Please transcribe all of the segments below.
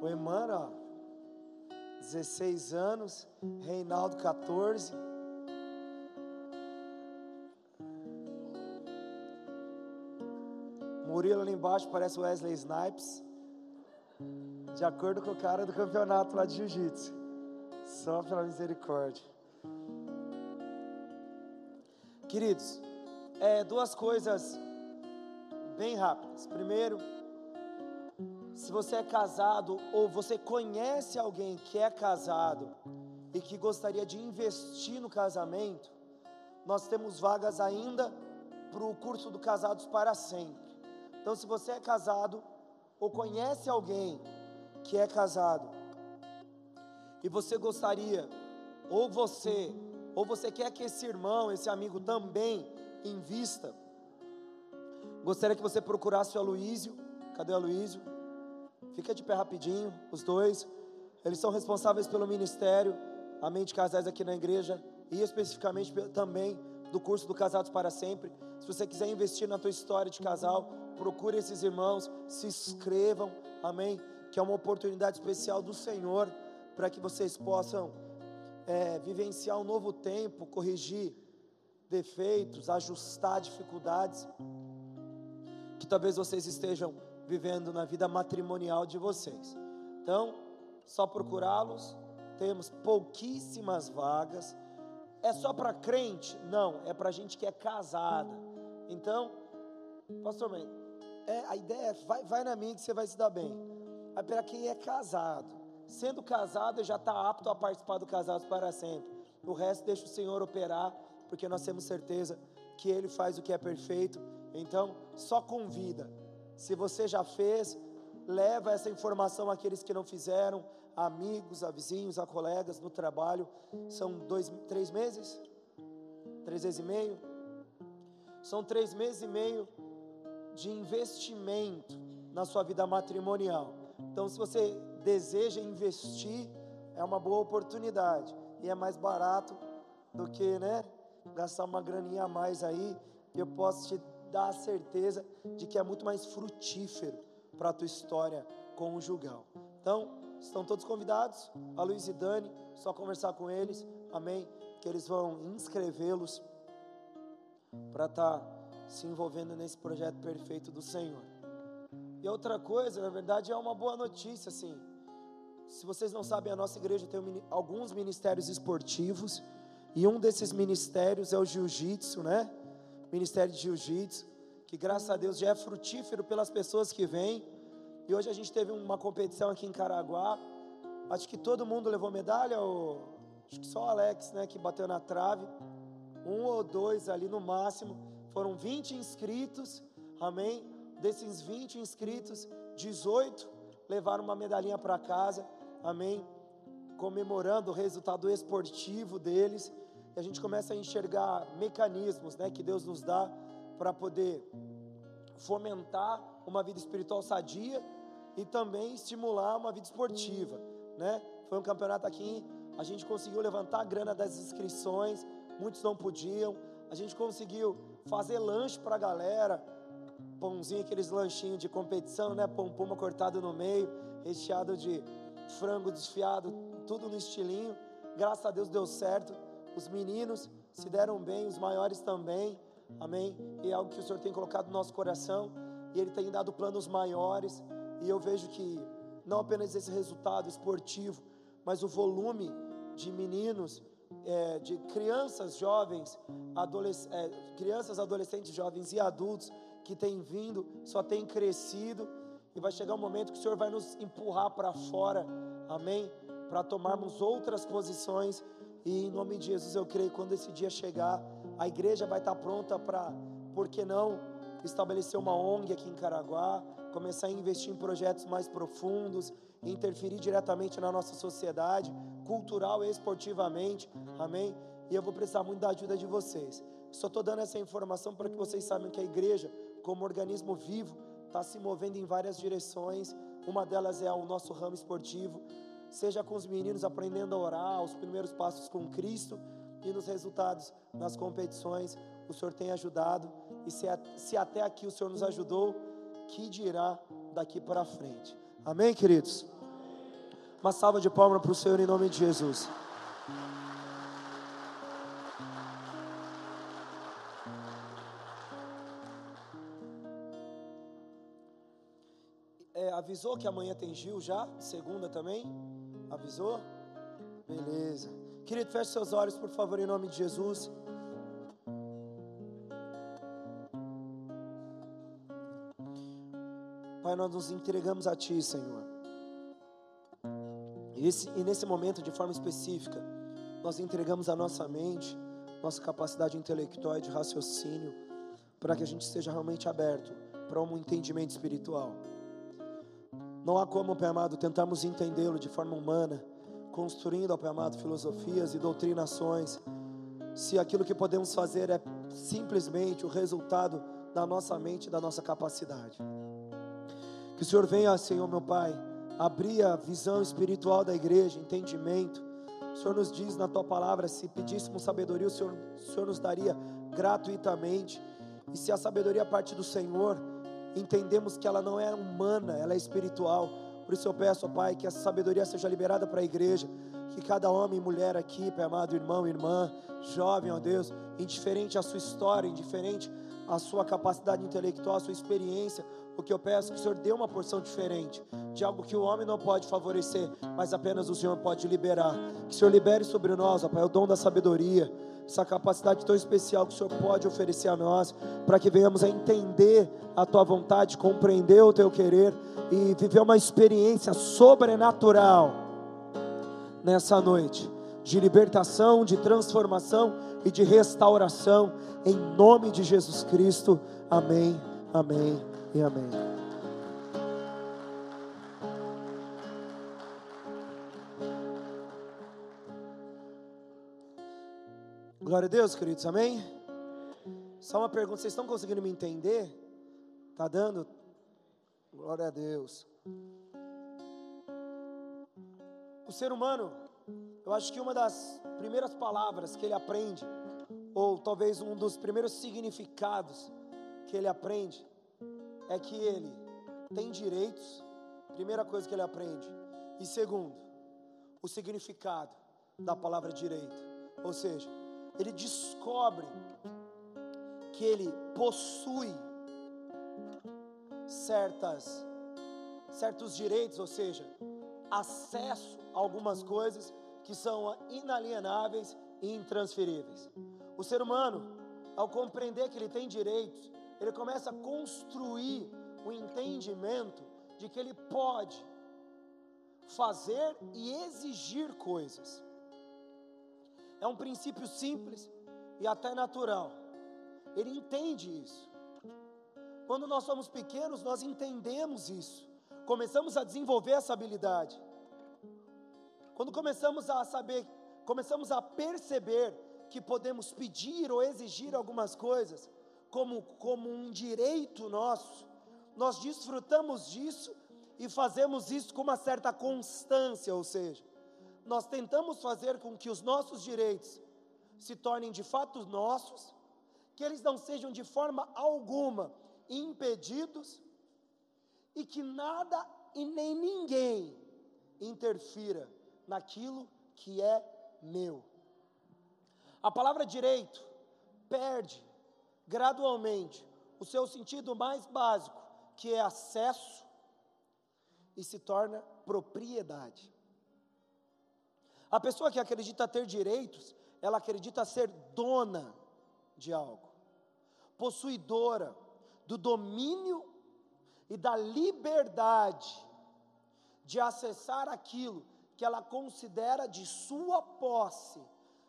O Emmanuel, 16 anos, Reinaldo 14. Murilo ali embaixo parece Wesley Snipes. De acordo com o cara do campeonato lá de jiu-jitsu. Só pela misericórdia. Queridos, é, duas coisas bem rápidas. Primeiro, se você é casado ou você conhece alguém que é casado e que gostaria de investir no casamento, nós temos vagas ainda para o curso do Casados para Sempre. Então, se você é casado ou conhece alguém que é casado e você gostaria, ou você, ou você quer que esse irmão, esse amigo também invista, gostaria que você procurasse o Aloísio. Cadê o Aloísio? Fica de pé rapidinho, os dois. Eles são responsáveis pelo ministério, amém, de casais aqui na igreja e especificamente também do curso do Casados para Sempre. Se você quiser investir na tua história de casal, procure esses irmãos, se inscrevam, amém? Que é uma oportunidade especial do Senhor para que vocês possam é, vivenciar um novo tempo, corrigir defeitos, ajustar dificuldades que talvez vocês estejam vivendo na vida matrimonial de vocês. Então, só procurá-los. Temos pouquíssimas vagas. É só para crente? Não, é para gente que é casada. Então, pastor, mãe, é, a ideia é, vai, vai na minha que você vai se dar bem. Mas para quem é casado, sendo casado já está apto a participar do Casados para Sempre. O resto deixa o Senhor operar, porque nós temos certeza que Ele faz o que é perfeito. Então, só convida. Se você já fez, leva essa informação àqueles que não fizeram, a amigos, a vizinhos, a colegas no trabalho. São dois, três meses? Três meses e meio? São três meses e meio de investimento na sua vida matrimonial. Então, se você deseja investir, é uma boa oportunidade e é mais barato do que, né, gastar uma graninha a mais aí. Eu posso te dar a certeza de que é muito mais frutífero para a tua história conjugal. Então, estão todos convidados, a Luiz e Dani, só conversar com eles, amém? Que eles vão inscrevê-los para estar tá se envolvendo nesse projeto perfeito do Senhor. E outra coisa, na verdade, é uma boa notícia, assim. Se vocês não sabem, a nossa igreja tem alguns ministérios esportivos, e um desses ministérios é o jiu-jitsu, né? Ministério de Jiu-Jitsu, que graças a Deus já é frutífero pelas pessoas que vêm. E hoje a gente teve uma competição aqui em Caraguá. Acho que todo mundo levou medalha, ou acho que só o Alex, né, que bateu na trave. Um ou dois ali no máximo. Foram 20 inscritos, amém? Desses 20 inscritos, 18 levaram uma medalhinha para casa, amém? Comemorando o resultado esportivo deles. E a gente começa a enxergar mecanismos, né, que Deus nos dá para poder fomentar uma vida espiritual sadia e também estimular uma vida esportiva, né? Foi um campeonato aqui, a gente conseguiu levantar a grana das inscrições, muitos não podiam, a gente conseguiu fazer lanche para a galera, pãozinho, aqueles lanchinhos de competição, né? Pão puma cortado no meio, recheado de frango desfiado, tudo no estilinho. Graças a Deus deu certo. Os meninos se deram bem, os maiores também. Amém? E é algo que o Senhor tem colocado no nosso coração. E Ele tem dado planos maiores. E eu vejo que não apenas esse resultado esportivo, mas o volume de meninos é, de crianças, jovens, adolesc é, crianças, adolescentes, jovens e adultos que têm vindo, só tem crescido, e vai chegar um momento que o Senhor vai nos empurrar para fora, amém? Para tomarmos outras posições, e em nome de Jesus eu creio que quando esse dia chegar, a igreja vai estar pronta para, por que não, estabelecer uma ONG aqui em Caraguá, começar a investir em projetos mais profundos, interferir diretamente na nossa sociedade, cultural e esportivamente, amém? E eu vou precisar muito da ajuda de vocês. Só estou dando essa informação para que vocês saibam que a igreja, como organismo vivo, está se movendo em várias direções. Uma delas é o nosso ramo esportivo, seja com os meninos aprendendo a orar, os primeiros passos com Cristo e nos resultados nas competições. O Senhor tem ajudado e se, se até aqui o Senhor nos ajudou, que dirá daqui para frente. Amém, queridos? Uma salva de palmas para o Senhor em nome de Jesus. É, avisou que amanhã tem Gil já? Segunda também? Avisou? Beleza. Querido, feche seus olhos, por favor, em nome de Jesus. Pai, nós nos entregamos a Ti, Senhor. E, esse, e nesse momento, de forma específica, nós entregamos a nossa mente, nossa capacidade intelectual e de raciocínio, para que a gente esteja realmente aberto para um entendimento espiritual. Não há como, Pai amado, tentarmos entendê-lo de forma humana, construindo, Pai amado, filosofias e doutrinações, se aquilo que podemos fazer é simplesmente o resultado da nossa mente e da nossa capacidade. Que o Senhor venha, Senhor meu Pai, abrir a visão espiritual da igreja, entendimento. O Senhor nos diz na tua palavra: se pedíssemos sabedoria, o Senhor, o Senhor nos daria gratuitamente. E se a sabedoria parte do Senhor, entendemos que ela não é humana, ela é espiritual. Por isso eu peço, ó Pai, que essa sabedoria seja liberada para a igreja, que cada homem e mulher aqui, Pai amado, irmão, irmã, jovem, ó Deus, indiferente à sua história, indiferente à sua capacidade intelectual, à sua experiência, o que eu peço é que o Senhor dê uma porção diferente de algo que o homem não pode favorecer, mas apenas o Senhor pode liberar. Que o Senhor libere sobre nós, ó Pai, o dom da sabedoria, essa capacidade tão especial que o Senhor pode oferecer a nós, para que venhamos a entender a tua vontade, compreender o teu querer e viver uma experiência sobrenatural nessa noite de libertação, de transformação e de restauração, em nome de Jesus Cristo. Amém, amém e amém. Glória a Deus, queridos, amém? Só uma pergunta, vocês estão conseguindo me entender? Tá dando? Glória a Deus. O ser humano, eu acho que uma das primeiras palavras que ele aprende, ou talvez um dos primeiros significados que ele aprende, é que ele tem direitos, primeira coisa que ele aprende, e segundo, o significado da palavra direito, ou seja, ele descobre que ele possui certas certos direitos, ou seja, acesso a algumas coisas que são inalienáveis e intransferíveis. O ser humano, ao compreender que ele tem direitos, ele começa a construir o entendimento de que ele pode fazer e exigir coisas. É um princípio simples e até natural. Ele entende isso. Quando nós somos pequenos, nós entendemos isso. Começamos a desenvolver essa habilidade. Quando começamos a saber, começamos a perceber que podemos pedir ou exigir algumas coisas, como, como um direito nosso, nós desfrutamos disso e fazemos isso com uma certa constância, ou seja, nós tentamos fazer com que os nossos direitos se tornem de fato nossos, que eles não sejam de forma alguma impedidos e que nada e nem ninguém interfira naquilo que é meu. A palavra direito perde gradualmente o seu sentido mais básico, que é acesso, e se torna propriedade. A pessoa que acredita ter direitos, ela acredita ser dona de algo, possuidora do domínio e da liberdade de acessar aquilo que ela considera de sua posse,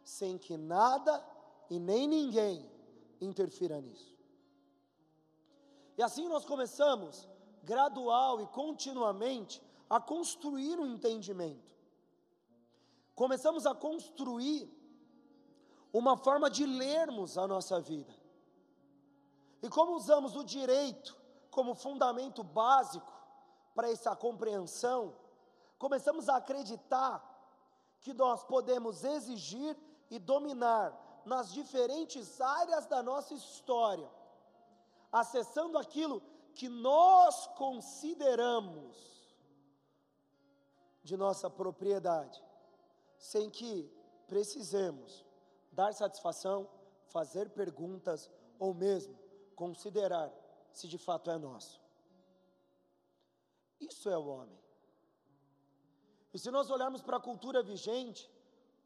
sem que nada e nem ninguém interfira nisso. E assim nós começamos, gradual e continuamente, a construir um entendimento. Começamos a construir uma forma de lermos a nossa vida. E como usamos o direito como fundamento básico para essa compreensão, começamos a acreditar que nós podemos exigir e dominar nas diferentes áreas da nossa história, acessando aquilo que nós consideramos de nossa propriedade, sem que precisemos dar satisfação, fazer perguntas ou mesmo considerar se de fato é nosso. Isso é o homem. E se nós olharmos para a cultura vigente,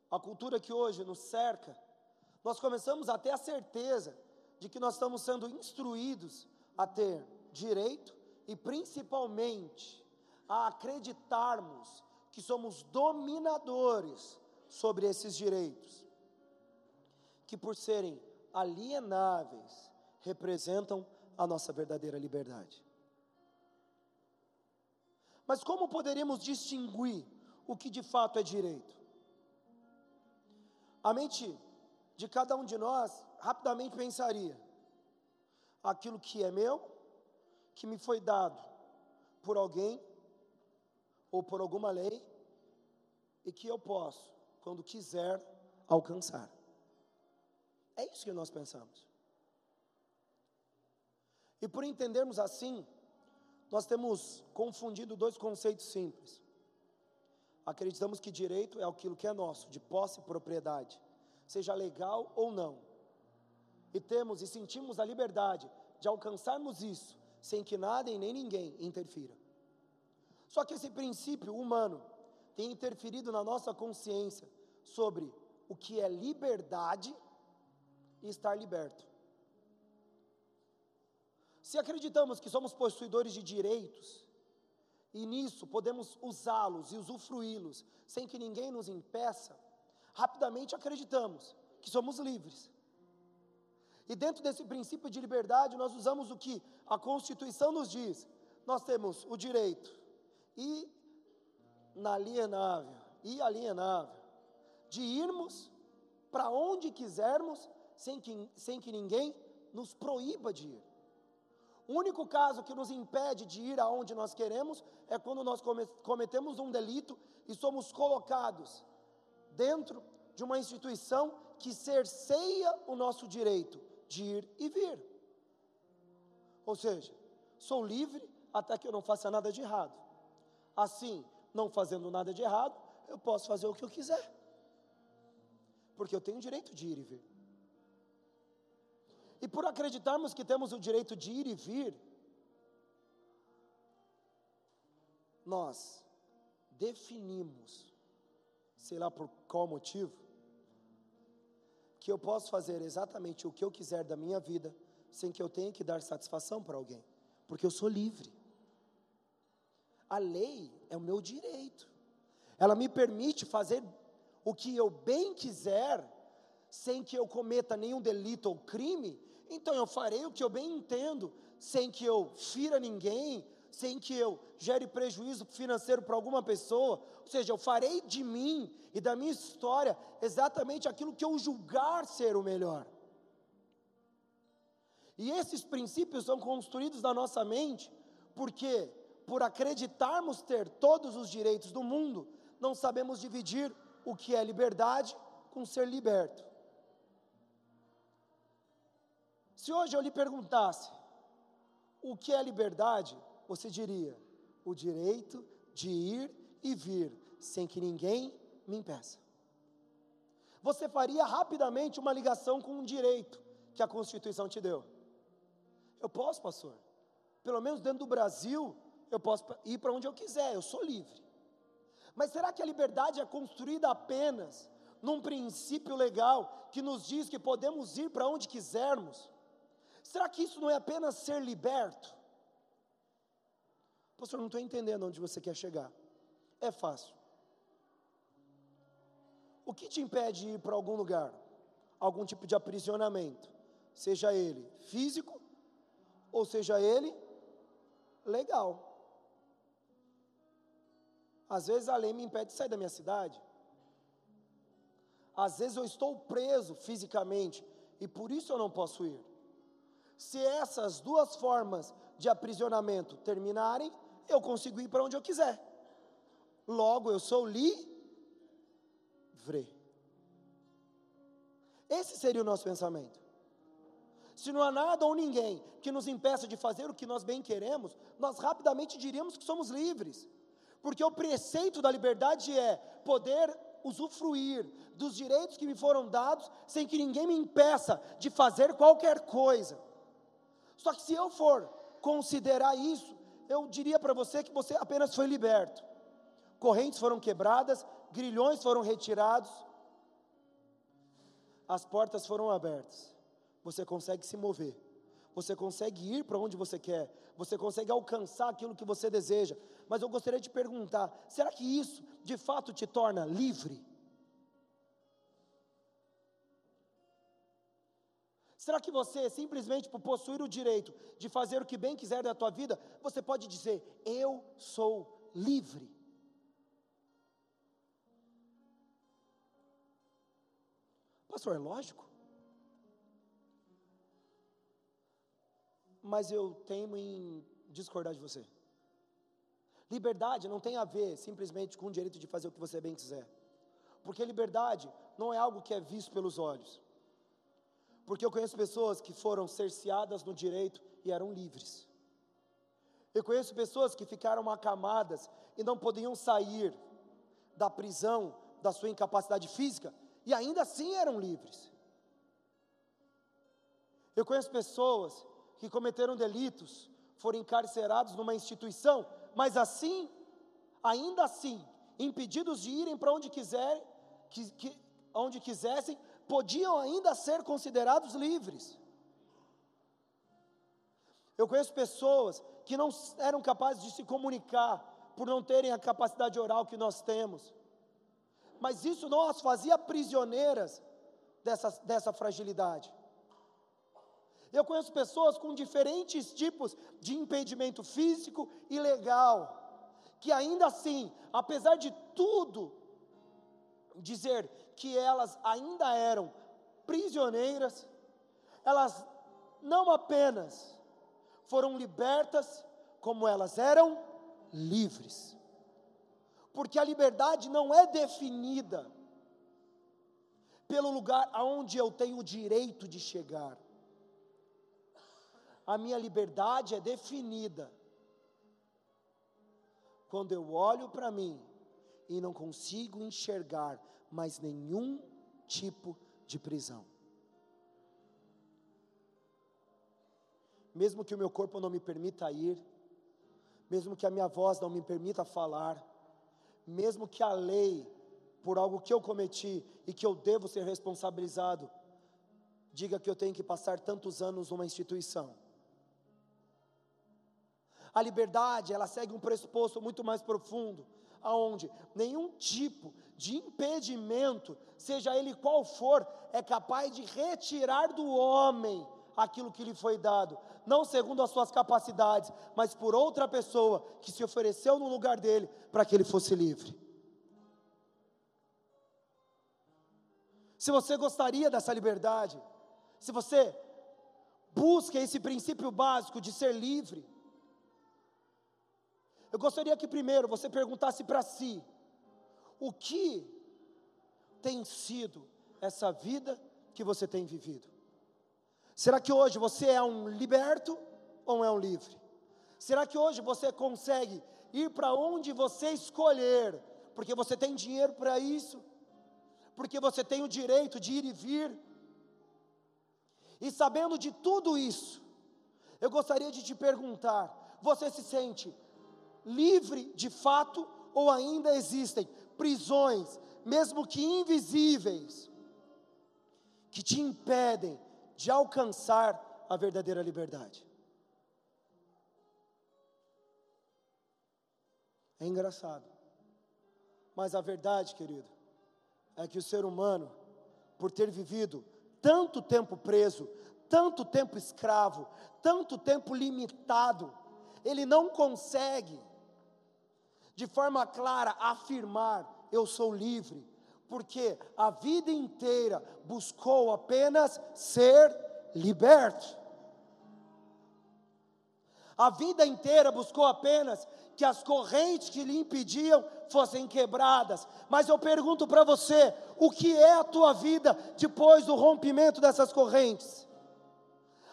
a cultura que hoje nos cerca, nós começamos a ter a certeza de que nós estamos sendo instruídos a ter direito e principalmente a acreditarmos que somos dominadores sobre esses direitos, que por serem alienáveis representam a nossa verdadeira liberdade. Mas como poderíamos distinguir o que de fato é direito? A mente de cada um de nós rapidamente pensaria: aquilo que é meu, que me foi dado por alguém ou por alguma lei e que eu posso, quando quiser, alcançar. É isso que nós pensamos. E por entendermos assim, nós temos confundido dois conceitos simples. Acreditamos que direito é aquilo que é nosso, de posse e propriedade, seja legal ou não. E temos e sentimos a liberdade de alcançarmos isso sem que nada e nem ninguém interfira. Só que esse princípio humano tem interferido na nossa consciência sobre o que é liberdade e estar liberto. Se acreditamos que somos possuidores de direitos, e nisso podemos usá-los e usufruí-los sem que ninguém nos impeça, rapidamente acreditamos que somos livres. E dentro desse princípio de liberdade, nós usamos o que a Constituição nos diz: nós temos o direito inalienável, inalienável de irmos para onde quisermos, sem que, sem que ninguém nos proíba de ir. O único caso que nos impede de ir aonde nós queremos é quando nós cometemos um delito e somos colocados dentro de uma instituição que cerceia o nosso direito de ir e vir. Ou seja, sou livre até que eu não faça nada de errado. Assim, não fazendo nada de errado, eu posso fazer o que eu quiser. Porque eu tenho o direito de ir e vir. E por acreditarmos que temos o direito de ir e vir, nós definimos, sei lá por qual motivo, que eu posso fazer exatamente o que eu quiser da minha vida, sem que eu tenha que dar satisfação para alguém, porque eu sou livre. A lei é o meu direito, ela me permite fazer o que eu bem quiser, sem que eu cometa nenhum delito ou crime, então eu farei o que eu bem entendo, sem que eu fira ninguém, sem que eu gere prejuízo financeiro para alguma pessoa, ou seja, eu farei de mim e da minha história exatamente aquilo que eu julgar ser o melhor. E esses princípios são construídos na nossa mente, porque por acreditarmos ter todos os direitos do mundo, não sabemos dividir o que é liberdade com ser liberto. Se hoje eu lhe perguntasse o que é liberdade, você diria: o direito de ir e vir sem que ninguém me impeça. Você faria rapidamente uma ligação com um direito que a Constituição te deu. Eu posso, pastor. Pelo menos dentro do Brasil, eu posso ir para onde eu quiser, eu sou livre. Mas será que a liberdade é construída apenas num princípio legal que nos diz que podemos ir para onde quisermos? Será que isso não é apenas ser liberto? Pastor, não estou entendendo onde você quer chegar. É fácil. O que te impede de ir para algum lugar? Algum tipo de aprisionamento, seja ele físico ou seja ele legal. Às vezes a lei me impede de sair da minha cidade. Às vezes eu estou preso fisicamente e por isso eu não posso ir. Se essas duas formas de aprisionamento terminarem, eu consigo ir para onde eu quiser. Logo, eu sou livre. Esse seria o nosso pensamento. Se não há nada ou ninguém que nos impeça de fazer o que nós bem queremos, nós rapidamente diríamos que somos livres. Porque o preceito da liberdade é poder usufruir dos direitos que me foram dados sem que ninguém me impeça de fazer qualquer coisa. Só que se eu for considerar isso, eu diria para você que você apenas foi liberto. Correntes foram quebradas, grilhões foram retirados, as portas foram abertas. Você consegue se mover, você consegue ir para onde você quer, você consegue alcançar aquilo que você deseja. Mas eu gostaria de perguntar: será que isso de fato te torna livre? Será que você, simplesmente por possuir o direito de fazer o que bem quiser da tua vida, você pode dizer: Eu sou livre? Pastor, é lógico. Mas eu teimo em discordar de você. Liberdade não tem a ver simplesmente com o direito de fazer o que você bem quiser. Porque liberdade não é algo que é visto pelos olhos. Porque eu conheço pessoas que foram cerceadas no direito e eram livres. Eu conheço pessoas que ficaram acamadas e não podiam sair da prisão, da sua incapacidade física, e ainda assim eram livres. Eu conheço pessoas que cometeram delitos, foram encarcerados numa instituição, mas assim, ainda assim, impedidos de irem para onde quiserem, que, que, onde quisessem, podiam ainda ser considerados livres. Eu conheço pessoas que não eram capazes de se comunicar por não terem a capacidade oral que nós temos, mas isso não as fazia prisioneiras dessa, dessa fragilidade. Eu conheço pessoas com diferentes tipos de impedimento físico e legal, que ainda assim, apesar de tudo, dizer que elas ainda eram prisioneiras, elas não apenas foram libertas, como elas eram livres. Porque a liberdade não é definida pelo lugar aonde eu tenho o direito de chegar. A minha liberdade é definida quando eu olho para mim e não consigo enxergar mais nenhum tipo de prisão. Mesmo que o meu corpo não me permita ir, mesmo que a minha voz não me permita falar, mesmo que a lei, por algo que eu cometi e que eu devo ser responsabilizado, diga que eu tenho que passar tantos anos numa instituição. A liberdade, ela segue um pressuposto muito mais profundo, aonde nenhum tipo de impedimento, seja ele qual for, é capaz de retirar do homem aquilo que lhe foi dado, não segundo as suas capacidades, mas por outra pessoa que se ofereceu no lugar dele para que ele fosse livre. Se você gostaria dessa liberdade, se você busca esse princípio básico de ser livre, eu gostaria que primeiro você perguntasse para si: o que tem sido essa vida que você tem vivido? Será que hoje você é um liberto ou é um livre? Será que hoje você consegue ir para onde você escolher, porque você tem dinheiro para isso, porque você tem o direito de ir e vir? E sabendo de tudo isso, eu gostaria de te perguntar: você se sente livre de fato ou ainda existem prisões, mesmo que invisíveis, que te impedem de alcançar a verdadeira liberdade. É engraçado, mas a verdade, querido, é que o ser humano, por ter vivido tanto tempo preso, tanto tempo escravo, tanto tempo limitado, ele não consegue de forma clara afirmar: eu sou livre, porque a vida inteira buscou apenas ser liberto. A vida inteira buscou apenas que as correntes que lhe impediam fossem quebradas. Mas eu pergunto para você: o que é a tua vida depois do rompimento dessas correntes?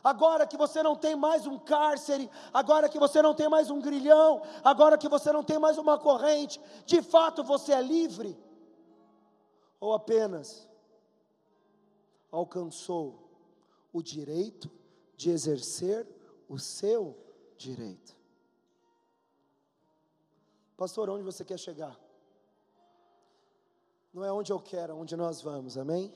Agora que você não tem mais um cárcere, agora que você não tem mais um grilhão, agora que você não tem mais uma corrente, de fato você é livre? Ou apenas alcançou o direito de exercer o seu direito? Pastor, onde você quer chegar? Não é onde eu quero, é onde nós vamos, amém?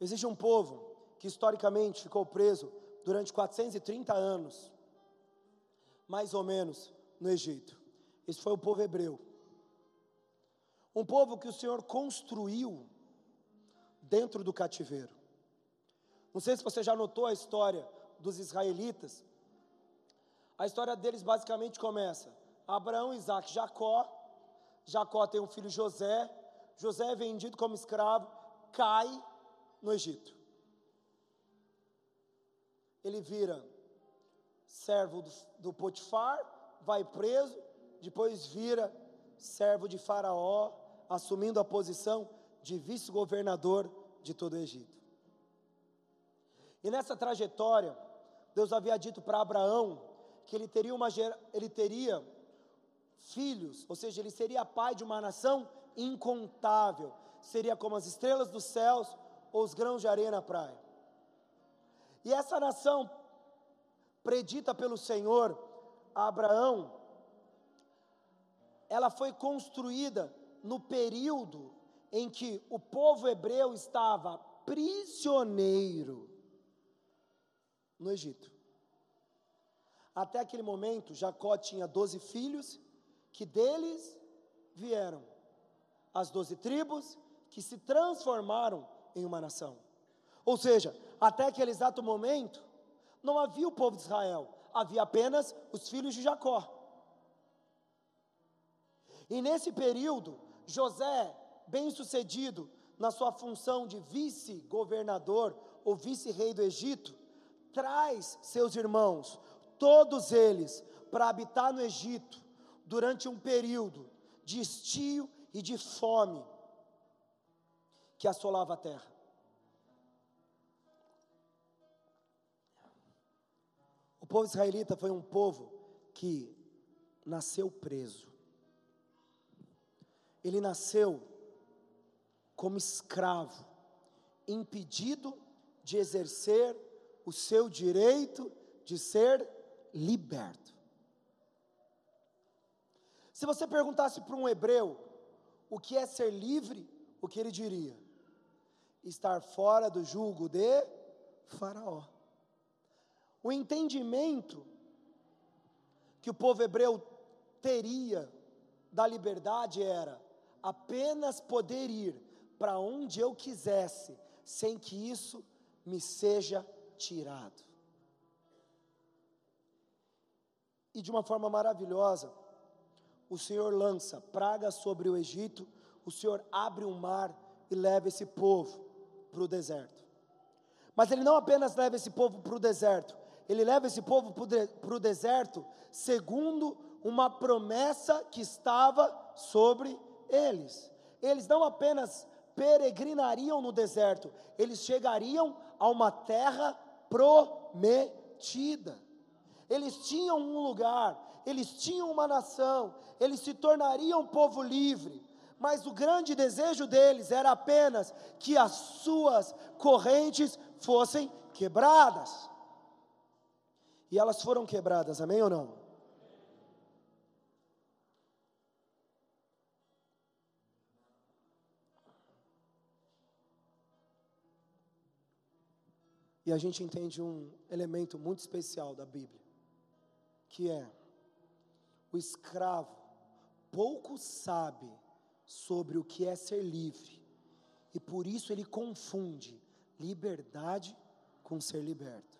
Existe um povo que historicamente ficou preso durante 430 anos, mais ou menos, no Egito. Esse foi o povo hebreu. Um povo que o Senhor construiu dentro do cativeiro. Não sei se você já notou a história dos israelitas. A história deles basicamente começa: Abraão, Isaac, Jacó. Jacó tem um filho José. José é vendido como escravo, cai no Egito. Ele vira servo do, do Potifar, vai preso, depois vira servo de Faraó, assumindo a posição de vice-governador de todo o Egito. E nessa trajetória, Deus havia dito para Abraão que ele teria, uma, ele teria filhos, ou seja, ele seria pai de uma nação incontável, seria como as estrelas dos céus, ou os grãos de areia na praia. E essa nação, predita pelo Senhor a Abraão, ela foi construída no período em que o povo hebreu estava prisioneiro no Egito. Até aquele momento, Jacó tinha doze filhos, que deles vieram as doze tribos, que se transformaram em uma nação. Ou seja, até aquele exato momento, não havia o povo de Israel, havia apenas os filhos de Jacó. E nesse período, José, bem sucedido na sua função de vice-governador ou vice-rei do Egito, traz seus irmãos, todos eles, para habitar no Egito durante um período de estio e de fome que assolava a terra. O povo israelita foi um povo que nasceu preso. Ele nasceu como escravo, impedido de exercer o seu direito de ser liberto. Se você perguntasse para um hebreu o que é ser livre, o que ele diria? Estar fora do julgo de Faraó. O entendimento que o povo hebreu teria da liberdade era apenas poder ir para onde eu quisesse, sem que isso me seja tirado. E de uma forma maravilhosa, o Senhor lança pragas sobre o Egito, o Senhor abre um mar e leva esse povo para o deserto. Mas ele não apenas leva esse povo para o deserto, ele leva esse povo para o deserto segundo uma promessa que estava sobre eles. Eles não apenas peregrinariam no deserto, eles chegariam a uma terra prometida. Eles tinham um lugar, eles tinham uma nação, eles se tornariam povo livre mas o grande desejo deles era apenas que as suas correntes fossem quebradas. E elas foram quebradas, amém ou não? E a gente entende um elemento muito especial da Bíblia, que é o escravo pouco sabe sobre o que é ser livre, e por isso ele confunde liberdade com ser liberto.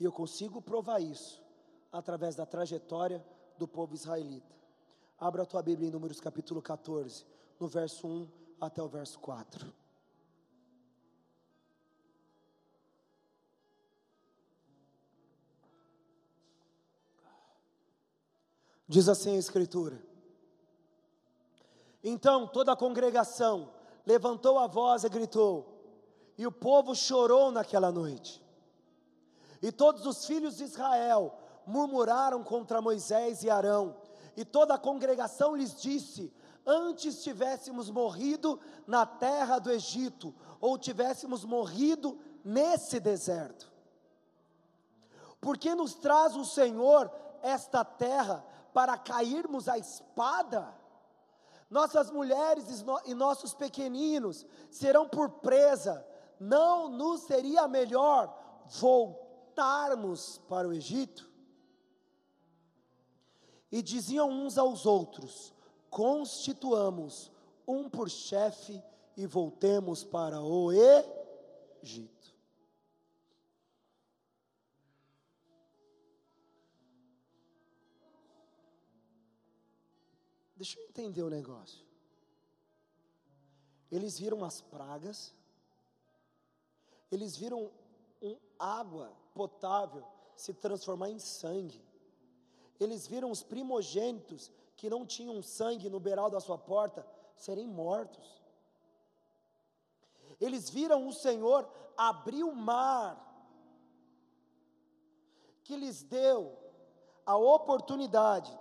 E eu consigo provar isso através da trajetória do povo israelita. Abra a tua Bíblia em Números capítulo 14, no verso 1 até o verso 4. Diz assim a Escritura: Então toda a congregação levantou a voz e gritou, e o povo chorou naquela noite. E todos os filhos de Israel murmuraram contra Moisés e Arão, e toda a congregação lhes disse: Antes tivéssemos morrido na terra do Egito, ou tivéssemos morrido nesse deserto. Porque nos traz o Senhor esta terra para cairmos à espada? Nossas mulheres e nossos pequeninos serão por presa. Não nos seria melhor voltarmos para o Egito? E diziam uns aos outros: Constituamos um por chefe e voltemos para o Egito. Entender o negócio. Eles viram as pragas, eles viram um água potável se transformar em sangue. Eles viram os primogênitos que não tinham sangue no beiral da sua porta serem mortos. Eles viram o Senhor abrir o mar, que lhes deu a oportunidade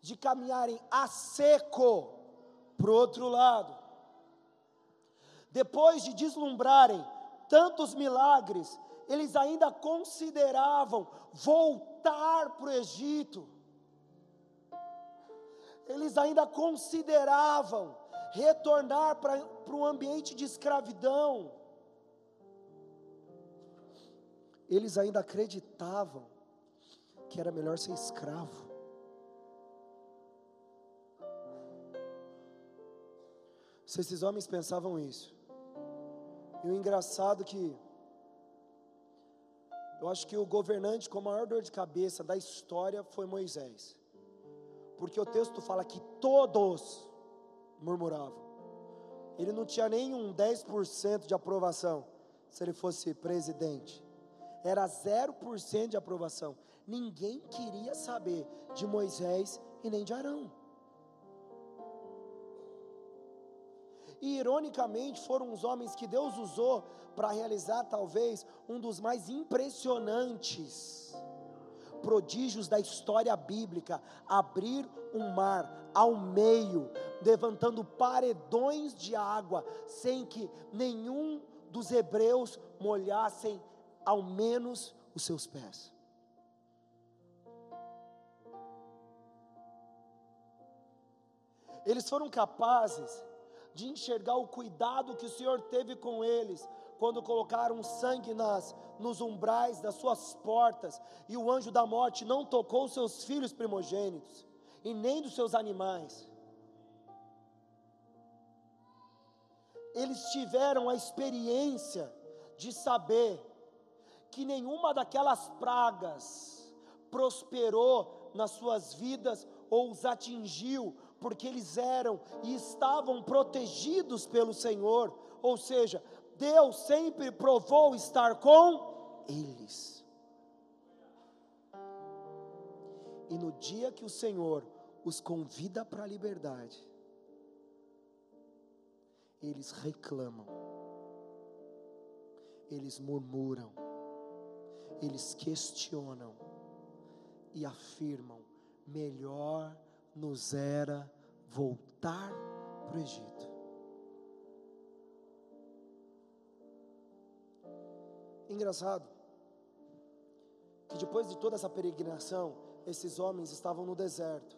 de caminharem a seco para o outro lado. Depois de deslumbrarem tantos milagres, eles ainda consideravam voltar para o Egito. Eles ainda consideravam retornar para, para um ambiente de escravidão. Eles ainda acreditavam que era melhor ser escravo. Se esses homens pensavam isso. E o engraçado que eu acho que o governante com a maior dor de cabeça da história foi Moisés. Porque o texto fala que todos murmuravam. Ele não tinha nem um 10% de aprovação se ele fosse presidente. Era 0% de aprovação. Ninguém queria saber de Moisés e nem de Arão. E ironicamente foram os homens que Deus usou para realizar talvez um dos mais impressionantes prodígios da história bíblica, abrir um mar ao meio, levantando paredões de água, sem que nenhum dos hebreus molhassem ao menos os seus pés. Eles foram capazes de enxergar o cuidado que o Senhor teve com eles quando colocaram sangue nas nos umbrais das suas portas e o anjo da morte não tocou seus filhos primogênitos e nem dos seus animais. Eles tiveram a experiência de saber que nenhuma daquelas pragas prosperou nas suas vidas ou os atingiu porque eles eram e estavam protegidos pelo Senhor, ou seja, Deus sempre provou estar com eles. E no dia que o Senhor os convida para a liberdade, eles reclamam, eles murmuram, eles questionam e afirmam: melhor nos era voltar para o Egito. Engraçado que depois de toda essa peregrinação, esses homens estavam no deserto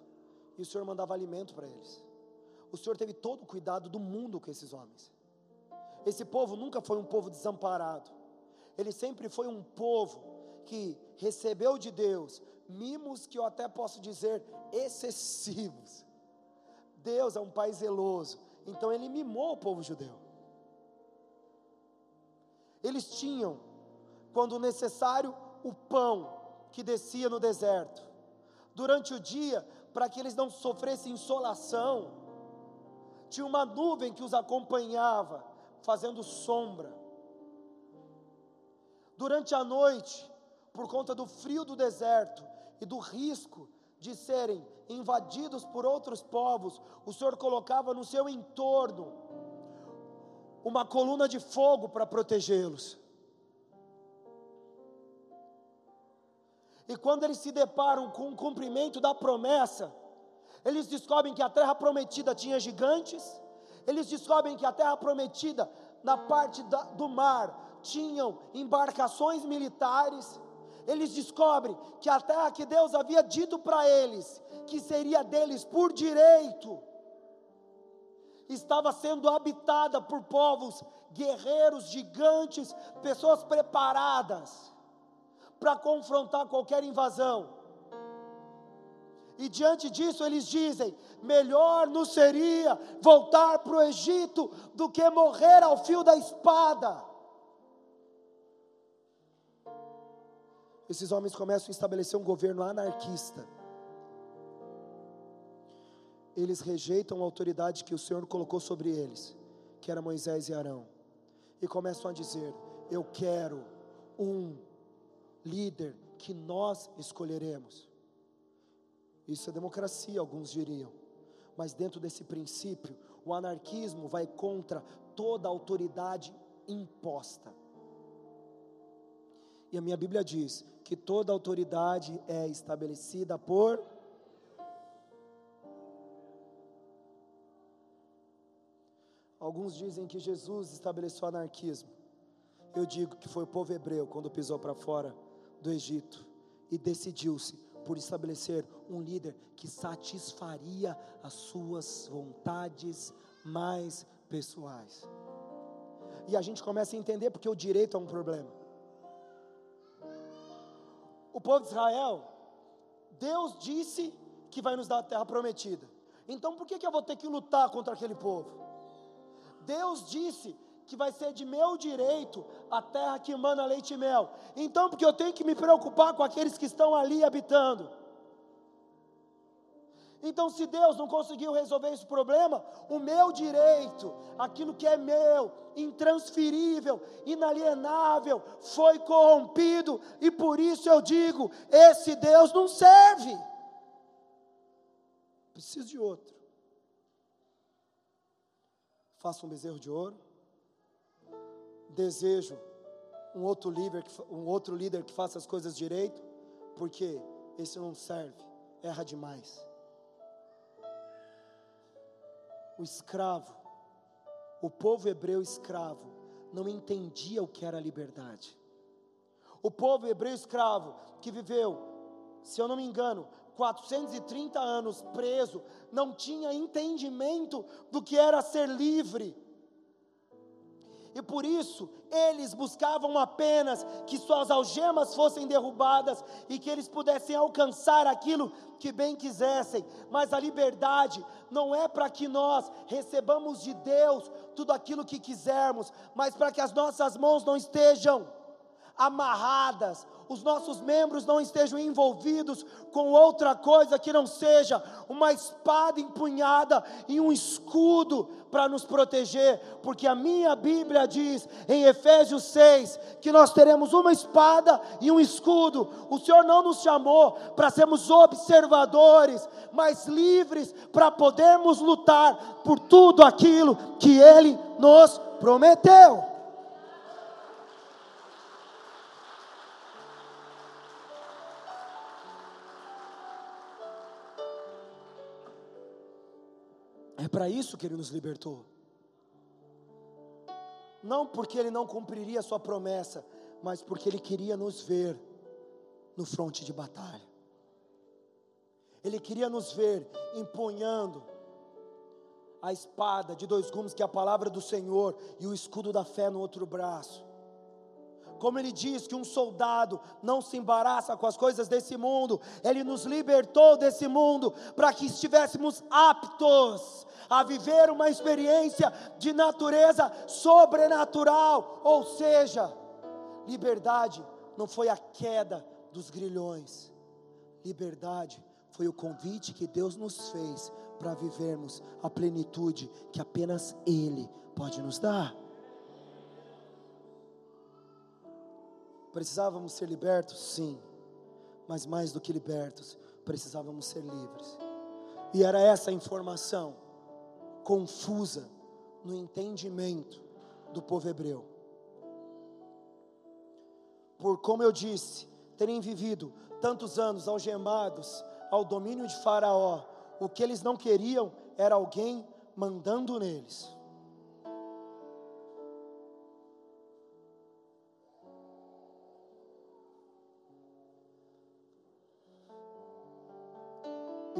e o Senhor mandava alimento para eles. O Senhor teve todo o cuidado do mundo com esses homens. Esse povo nunca foi um povo desamparado, ele sempre foi um povo que recebeu de Deus mimos que eu até posso dizer excessivos. Deus é um pai zeloso, então ele mimou o povo judeu. Eles tinham, quando necessário, o pão que descia no deserto. Durante o dia, para que eles não sofressem insolação, tinha uma nuvem que os acompanhava, fazendo sombra. Durante a noite, por conta do frio do deserto e do risco de serem invadidos por outros povos, o Senhor colocava no seu entorno uma coluna de fogo para protegê-los. E quando eles se deparam com o cumprimento da promessa, eles descobrem que a terra prometida tinha gigantes, eles descobrem que a terra prometida, na parte da, do mar, tinham embarcações militares, eles descobrem que a terra que Deus havia dito para eles, que seria deles por direito, estava sendo habitada por povos guerreiros, gigantes, pessoas preparadas para confrontar qualquer invasão. E diante disso eles dizem: melhor nos seria voltar para o Egito do que morrer ao fio da espada. Esses homens começam a estabelecer um governo anarquista. Eles rejeitam a autoridade que o Senhor colocou sobre eles, que era Moisés e Arão, e começam a dizer: Eu quero um líder que nós escolheremos. Isso é democracia, alguns diriam. Mas dentro desse princípio, o anarquismo vai contra toda autoridade imposta. E a minha Bíblia diz que toda autoridade é estabelecida por Alguns dizem que Jesus estabeleceu anarquismo. Eu digo que foi o povo hebreu quando pisou para fora do Egito e decidiu-se por estabelecer um líder que satisfaria as suas vontades mais pessoais. E a gente começa a entender porque o direito é um problema. O povo de Israel, Deus disse que vai nos dar a terra prometida. Então por que, que eu vou ter que lutar contra aquele povo? Deus disse que vai ser de meu direito a terra que emana leite e mel. Então, porque eu tenho que me preocupar com aqueles que estão ali habitando. Então, se Deus não conseguiu resolver esse problema, o meu direito, aquilo que é meu, intransferível, inalienável, foi corrompido, e por isso eu digo: esse Deus não serve. Preciso de outro. Faça um bezerro de ouro desejo um outro líder, um outro líder que faça as coisas direito, porque esse não serve, erra demais. O escravo, o povo hebreu escravo, não entendia o que era liberdade. O povo hebreu escravo que viveu, se eu não me engano, 430 anos preso, não tinha entendimento do que era ser livre e por isso eles buscavam apenas que suas algemas fossem derrubadas e que eles pudessem alcançar aquilo que bem quisessem, mas a liberdade não é para que nós recebamos de Deus tudo aquilo que quisermos, mas para que as nossas mãos não estejam amarradas os nossos membros não estejam envolvidos com outra coisa que não seja uma espada empunhada e um escudo para nos proteger, porque a minha Bíblia diz em Efésios 6 que nós teremos uma espada e um escudo. O Senhor não nos chamou para sermos observadores, mas livres para podermos lutar por tudo aquilo que Ele nos prometeu. É para isso que Ele nos libertou. Não porque Ele não cumpriria a Sua promessa, mas porque Ele queria nos ver no fronte de batalha. Ele queria nos ver empunhando a espada de dois gumes, que é a palavra do Senhor, e o escudo da fé no outro braço. Como ele diz que um soldado não se embaraça com as coisas desse mundo, ele nos libertou desse mundo para que estivéssemos aptos a viver uma experiência de natureza sobrenatural, ou seja, liberdade não foi a queda dos grilhões, liberdade foi o convite que Deus nos fez para vivermos a plenitude que apenas Ele pode nos dar. Precisávamos ser libertos? Sim, mas mais do que libertos, precisávamos ser livres. E era essa informação confusa no entendimento do povo hebreu. Por como eu disse, terem vivido tantos anos algemados ao domínio de Faraó, o que eles não queriam era alguém mandando neles.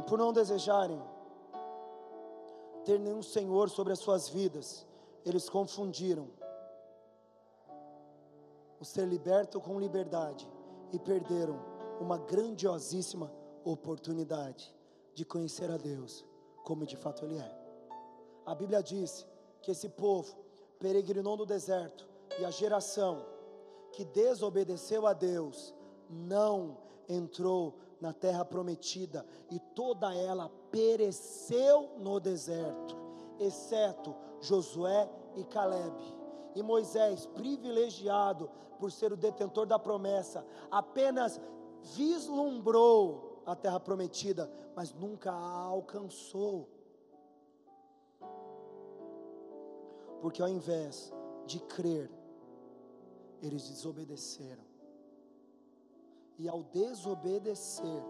Por não desejarem ter nenhum senhor sobre as suas vidas, eles confundiram o ser liberto com liberdade e perderam uma grandiosíssima oportunidade de conhecer a Deus como de fato Ele é. A Bíblia diz que esse povo peregrinou no deserto e a geração que desobedeceu a Deus não entrou na terra prometida e toda ela pereceu no deserto, exceto Josué e Caleb. E Moisés, privilegiado por ser o detentor da promessa, apenas vislumbrou a terra prometida, mas nunca a alcançou. Porque ao invés de crer, eles desobedeceram. E ao desobedecer,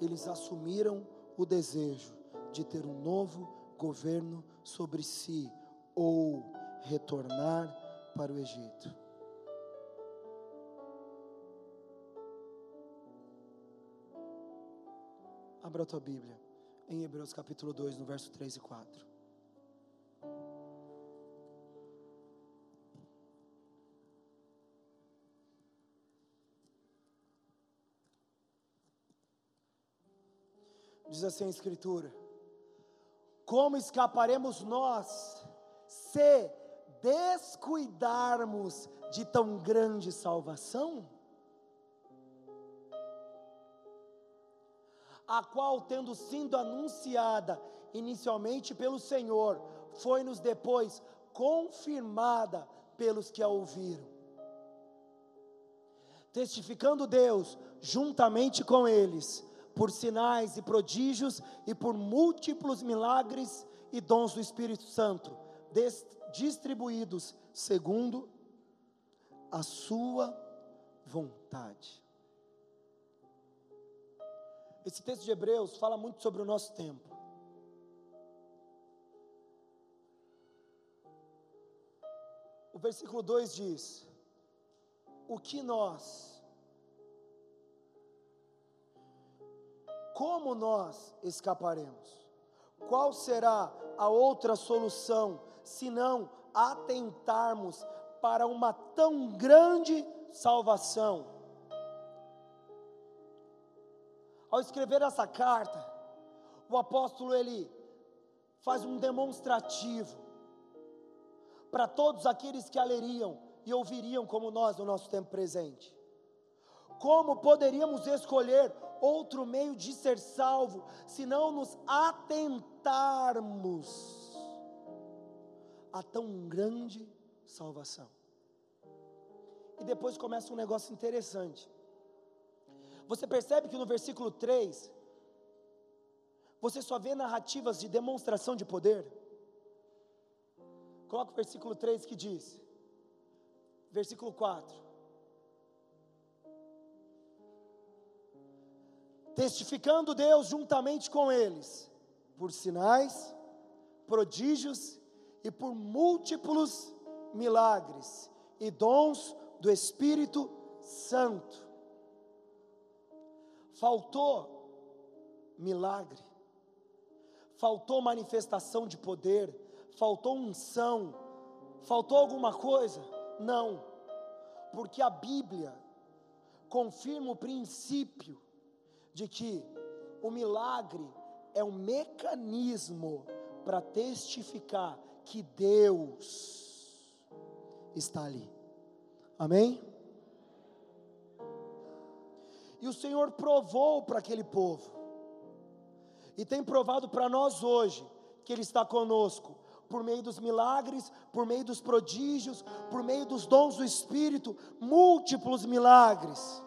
eles assumiram o desejo de ter um novo governo sobre si ou retornar para o Egito. Abra a tua Bíblia em Hebreus capítulo 2, no verso 3 e 4. Diz assim a Escritura: Como escaparemos nós se descuidarmos de tão grande salvação? A qual, tendo sido anunciada inicialmente pelo Senhor, foi-nos depois confirmada pelos que a ouviram. Testificando Deus, juntamente com eles, por sinais e prodígios e por múltiplos milagres e dons do Espírito Santo, distribuídos segundo a sua vontade. Esse texto de Hebreus fala muito sobre o nosso tempo. O versículo 2 diz: O que nós como nós escaparemos? Qual será a outra solução senão atentarmos para uma tão grande salvação? Ao escrever essa carta, o apóstolo ele faz um demonstrativo para todos aqueles que a leriam e ouviriam como nós no nosso tempo presente. Como poderíamos escolher outro meio de ser salvo, se não nos atentarmos a tão grande salvação. E depois começa um negócio interessante. Você percebe que no versículo 3, você só vê narrativas de demonstração de poder? Coloca o versículo 3 que diz, versículo 4. Testificando Deus juntamente com eles, por sinais, prodígios e por múltiplos milagres e dons do Espírito Santo. Faltou milagre, faltou manifestação de poder, faltou unção, faltou alguma coisa? Não, porque a Bíblia confirma o princípio de que o milagre é um mecanismo para testificar que Deus está ali. Amém? E o Senhor provou para aquele povo, e tem provado para nós hoje, que Ele está conosco, por meio dos milagres, por meio dos prodígios, por meio dos dons do Espírito, múltiplos milagres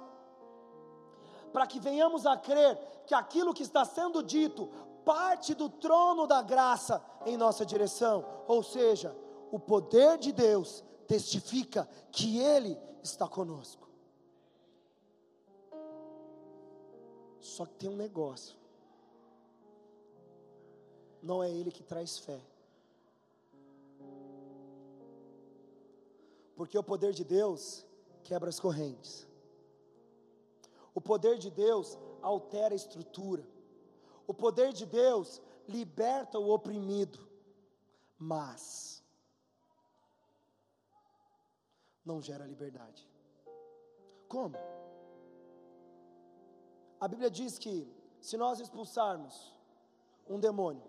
para que venhamos a crer que aquilo que está sendo dito parte do trono da graça em nossa direção, ou seja, o poder de Deus testifica que Ele está conosco. Só que tem um negócio. Não é Ele que traz fé. Porque o poder de Deus quebra as correntes. O poder de Deus altera a estrutura. O poder de Deus liberta o oprimido. Mas não gera liberdade. Como? A Bíblia diz que se nós expulsarmos um demônio,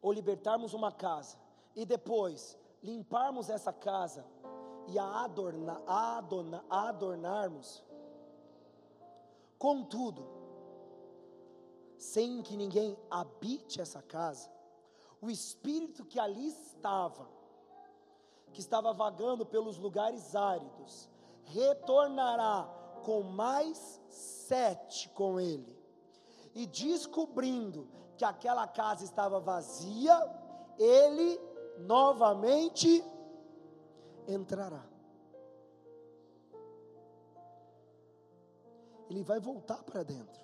ou libertarmos uma casa, e depois limparmos essa casa e a adorna, adorna, adornarmos, contudo, sem que ninguém habite essa casa, o espírito que ali estava, que estava vagando pelos lugares áridos, retornará com mais sete com ele, e descobrindo que aquela casa estava vazia, ele novamente entrará. Ele vai voltar para dentro.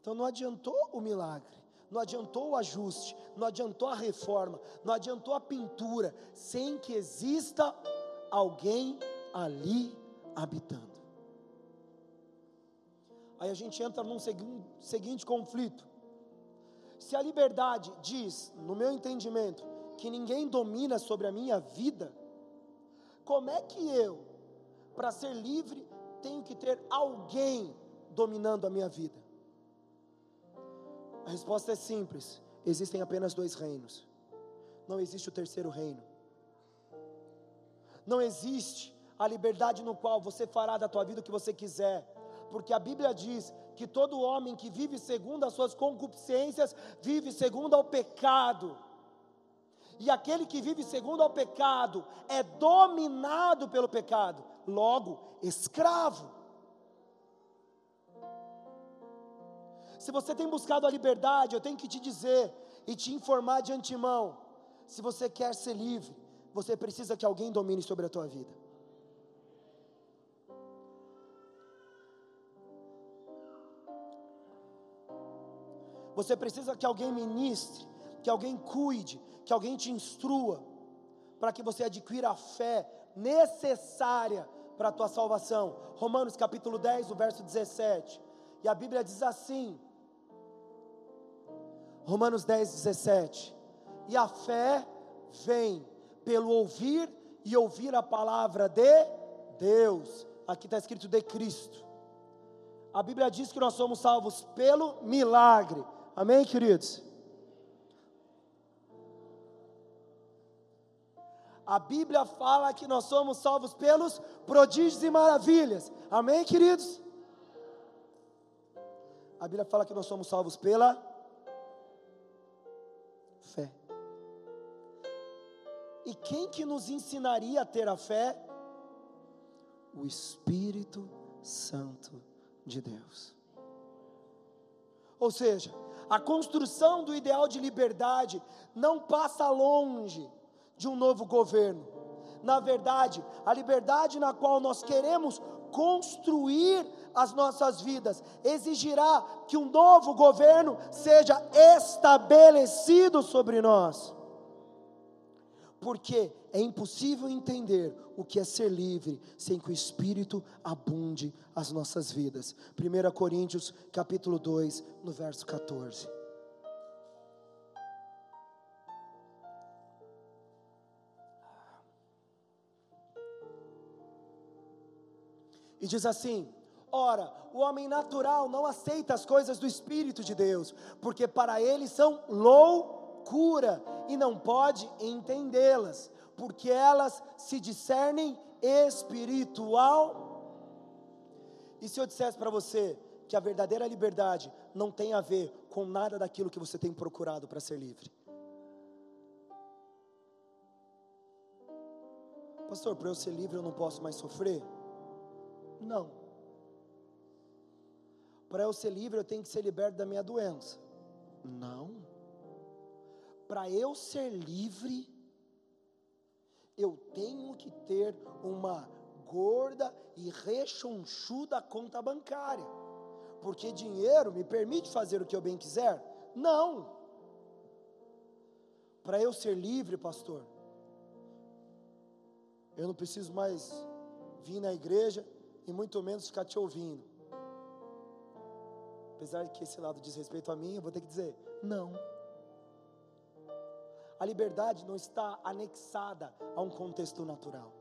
Então não adiantou o milagre, não adiantou o ajuste, não adiantou a reforma, não adiantou a pintura, sem que exista alguém ali habitando. Aí a gente entra num seguinte conflito. Se a liberdade diz, no meu entendimento, que ninguém domina sobre a minha vida, como é que eu, para ser livre, tenho que ter alguém dominando a minha vida? A resposta é simples: existem apenas dois reinos, não existe o terceiro reino. Não existe a liberdade no qual você fará da tua vida o que você quiser, porque a Bíblia diz que todo homem que vive segundo as suas concupiscências vive segundo ao pecado. E aquele que vive segundo ao pecado é dominado pelo pecado, logo, escravo. Se você tem buscado a liberdade, eu tenho que te dizer e te informar de antemão: se você quer ser livre, você precisa que alguém domine sobre a tua vida. Você precisa que alguém ministre, que alguém cuide, que alguém te instrua, para que você adquira a fé necessária para a tua salvação. Romanos capítulo 10, o verso 17. E a Bíblia diz assim: Romanos 10, 17. E a fé vem pelo ouvir e ouvir a palavra de Deus. Aqui está escrito de Cristo. A Bíblia diz que nós somos salvos pelo milagre. Amém, queridos? A Bíblia fala que nós somos salvos pelos prodígios e maravilhas. Amém, queridos? A Bíblia fala que nós somos salvos pela fé. E quem que nos ensinaria a ter a fé? O Espírito Santo de Deus. Ou seja, a construção do ideal de liberdade não passa longe de um novo governo. Na verdade, a liberdade na qual nós queremos construir as nossas vidas exigirá que um novo governo seja estabelecido sobre nós. Porque é impossível entender o que é ser livre sem que o Espírito abunde as nossas vidas. 1 Coríntios capítulo 2, no verso 14. E diz assim: Ora, o homem natural não aceita as coisas do Espírito de Deus, porque para ele são loucura e não pode entendê-las, porque elas se discernem espiritual. E se eu dissesse para você que a verdadeira liberdade não tem a ver com nada daquilo que você tem procurado para ser livre? Pastor, para eu ser livre eu não posso mais sofrer? Não. Para eu ser livre, eu tenho que ser liberto da minha doença. Não. Para eu ser livre, eu tenho que ter uma gorda e rechonchuda conta bancária. Porque dinheiro me permite fazer o que eu bem quiser? Não. Para eu ser livre, pastor, eu não preciso mais vir na igreja e muito menos ficar te ouvindo. Apesar de que esse lado diz respeito a mim, eu vou ter que dizer: não. A liberdade não está anexada a um contexto natural.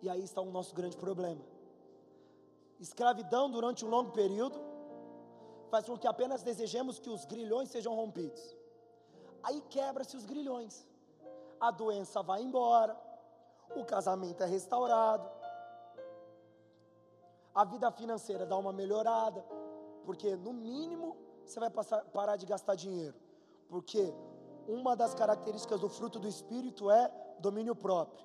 E aí está o nosso grande problema. Escravidão durante um longo período faz com que apenas desejemos que os grilhões sejam rompidos. Aí quebra-se os grilhões. A doença vai embora, o casamento é restaurado, a vida financeira dá uma melhorada, porque no mínimo você vai passar, parar de gastar dinheiro, porque uma das características do fruto do Espírito é domínio próprio.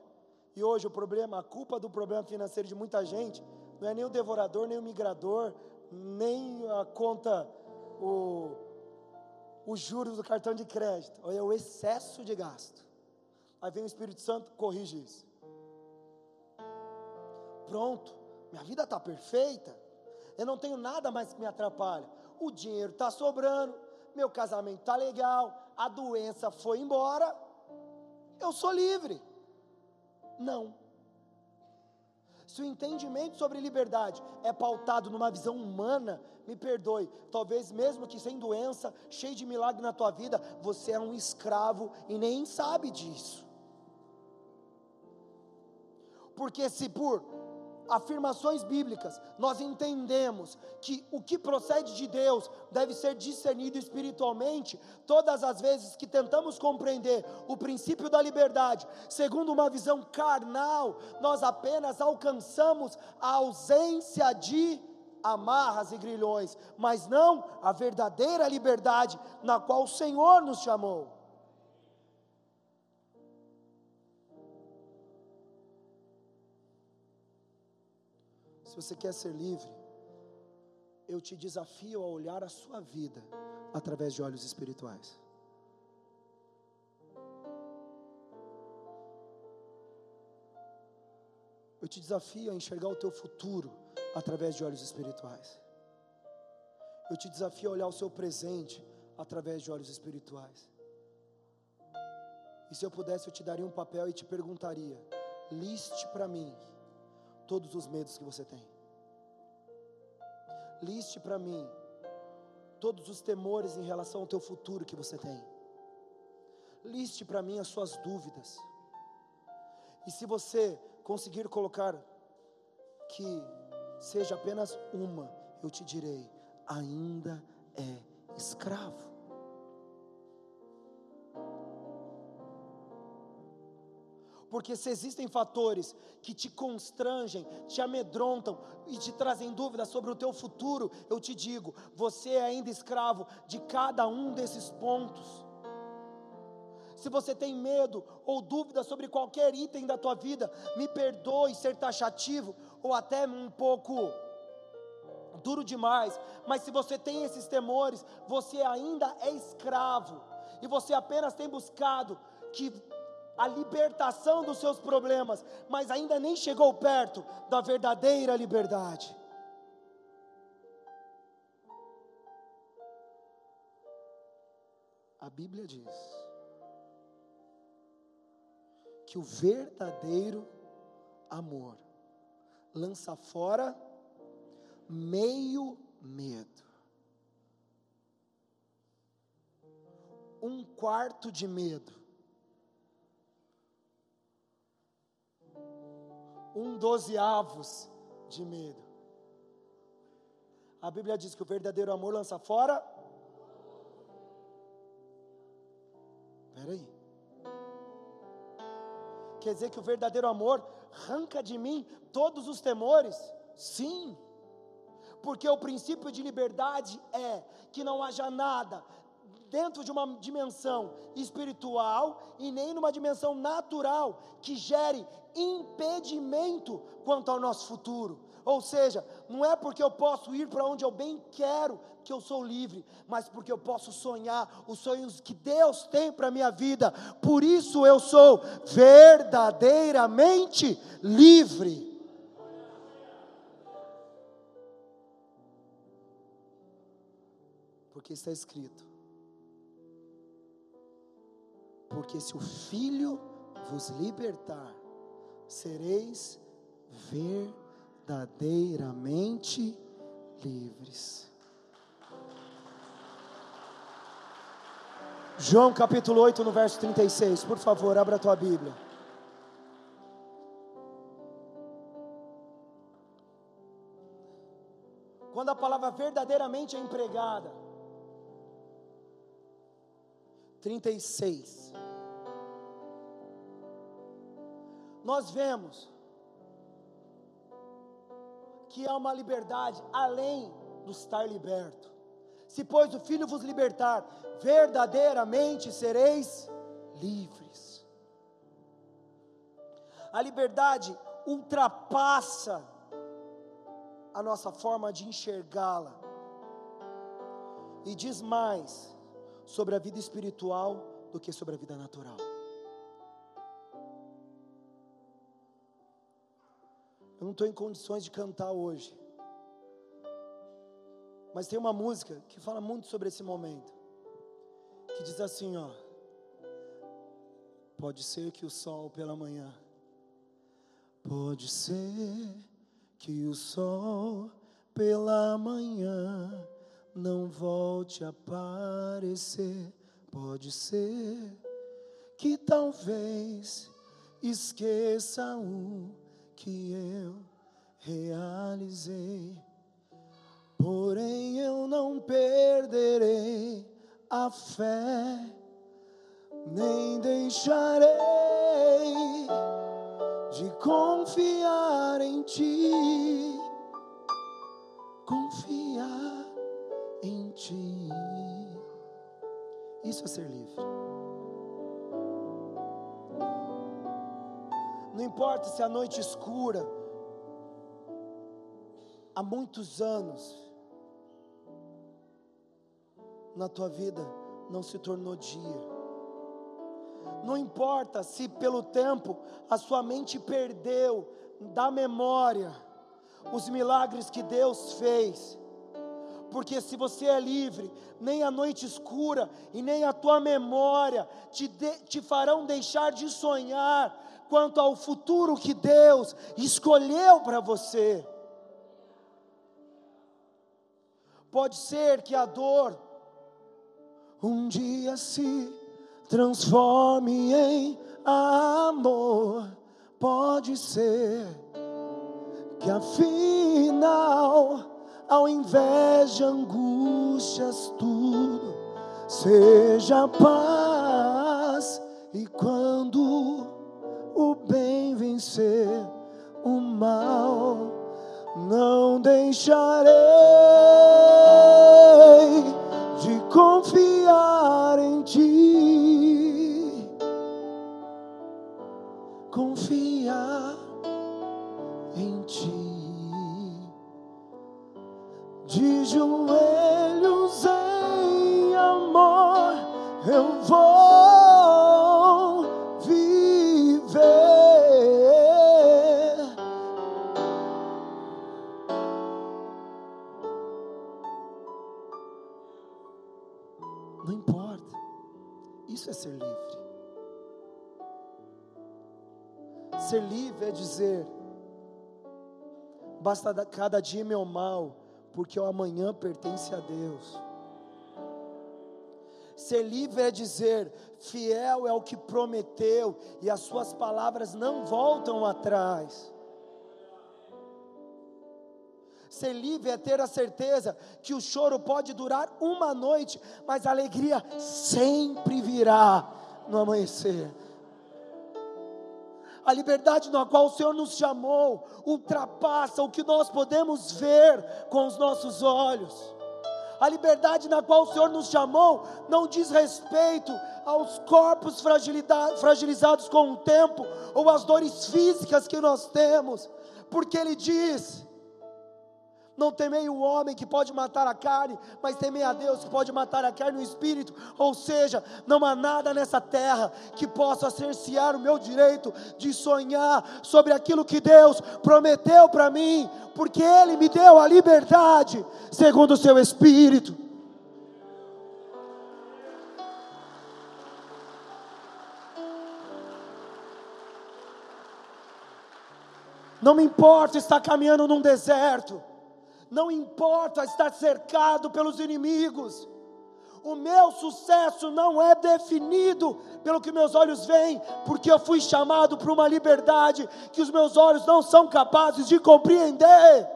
E hoje o problema, a culpa do problema financeiro de muita gente, não é nem o devorador, nem o migrador, nem a conta, o, os juros do cartão de crédito, é o excesso de gasto. Aí vem o Espírito Santo, corrige isso. Pronto, minha vida está perfeita, eu não tenho nada mais que me atrapalhe. O dinheiro está sobrando, meu casamento está legal, a doença foi embora, eu sou livre. Não. Se o entendimento sobre liberdade é pautado numa visão humana, me perdoe, talvez mesmo que sem doença, cheio de milagre na tua vida, você é um escravo e nem sabe disso. Porque se por afirmações bíblicas, nós entendemos que o que procede de Deus deve ser discernido espiritualmente, todas as vezes que tentamos compreender o princípio da liberdade, segundo uma visão carnal, nós apenas alcançamos a ausência de amarras e grilhões, mas não a verdadeira liberdade na qual o Senhor nos chamou. Você quer ser livre, eu te desafio a olhar a sua vida através de olhos espirituais. Eu te desafio a enxergar o teu futuro através de olhos espirituais. Eu te desafio a olhar o seu presente através de olhos espirituais. E se eu pudesse, eu te daria um papel e te perguntaria: liste para mim todos os medos que você tem. Liste para mim todos os temores em relação ao teu futuro que você tem. Liste para mim as suas dúvidas. E se você conseguir colocar que seja apenas uma, eu te direi: ainda é escravo. Porque se existem fatores que te constrangem, te amedrontam e te trazem dúvidas sobre o teu futuro, eu te digo, você é ainda escravo de cada um desses pontos. Se você tem medo ou dúvida sobre qualquer item da tua vida, me perdoe ser taxativo ou até um pouco duro demais, mas se você tem esses temores, você ainda é escravo e você apenas tem buscado que a libertação dos seus problemas, mas ainda nem chegou perto da verdadeira liberdade. A Bíblia diz que o verdadeiro amor lança fora meio medo. Um quarto de medo um dozeavos de medo. A Bíblia diz que o verdadeiro amor lança fora. Espera aí. Quer dizer que o verdadeiro amor arranca de mim todos os temores? Sim. Porque o princípio de liberdade é que não haja nada dentro de uma dimensão espiritual e nem numa dimensão natural que gere impedimento quanto ao nosso futuro. Ou seja, não é porque eu posso ir para onde eu bem quero que eu sou livre, mas porque eu posso sonhar os sonhos que Deus tem para a minha vida. Por isso eu sou verdadeiramente livre. Porque está escrito: Porque se o Filho vos libertar, sereis verdadeiramente livres. João capítulo 8, no verso 36, por favor, abra a tua Bíblia. Quando a palavra verdadeiramente é empregada, 36. Nós vemos que há uma liberdade além do estar liberto. Se, pois, o Filho vos libertar, verdadeiramente sereis livres. A liberdade ultrapassa a nossa forma de enxergá-la. E diz mais sobre a vida espiritual do que sobre a vida natural. Não estou em condições de cantar hoje. Mas tem uma música que fala muito sobre esse momento. Que diz assim, ó. Pode ser que o sol pela manhã. Pode ser que o sol pela manhã não volte a aparecer. Pode ser que talvez esqueça o que eu realizei. Porém, eu não perderei a fé, nem deixarei de confiar em Ti. Confiar em ti. Isso é ser livre. Não importa se a noite escura, há muitos anos, na tua vida não se tornou dia. Não importa se pelo tempo a sua mente perdeu da memória os milagres que Deus fez porque se você é livre, nem a noite escura e nem a tua memória te, de, te farão deixar de sonhar quanto ao futuro que Deus escolheu para você. Pode ser que a dor um dia se transforme em amor. Pode ser que afinal ao invés de angústias, tudo seja paz. E quando o bem vencer o mal, não deixarei dizer: basta cada dia meu mal porque o amanhã pertence a Deus. Ser livre é dizer: fiel é o que prometeu, e as suas palavras não voltam atrás. Ser livre é ter a certeza que o choro pode durar uma noite, mas a alegria sempre virá no amanhecer. A liberdade na qual o Senhor nos chamou ultrapassa o que nós podemos ver com os nossos olhos. A liberdade na qual o Senhor nos chamou não diz respeito aos corpos fragilizados com o tempo ou às dores físicas que nós temos, porque Ele diz: não temei o homem que pode matar a carne, mas temei a Deus que pode matar a carne e o espírito. Ou seja, não há nada nessa terra que possa cercear o meu direito de sonhar sobre aquilo que Deus prometeu para mim, porque Ele me deu a liberdade, segundo o seu espírito. Não me importa estar caminhando num deserto não importa estar cercado pelos inimigos. O meu sucesso não é definido pelo que meus olhos veem, porque eu fui chamado para uma liberdade que os meus olhos não são capazes de compreender.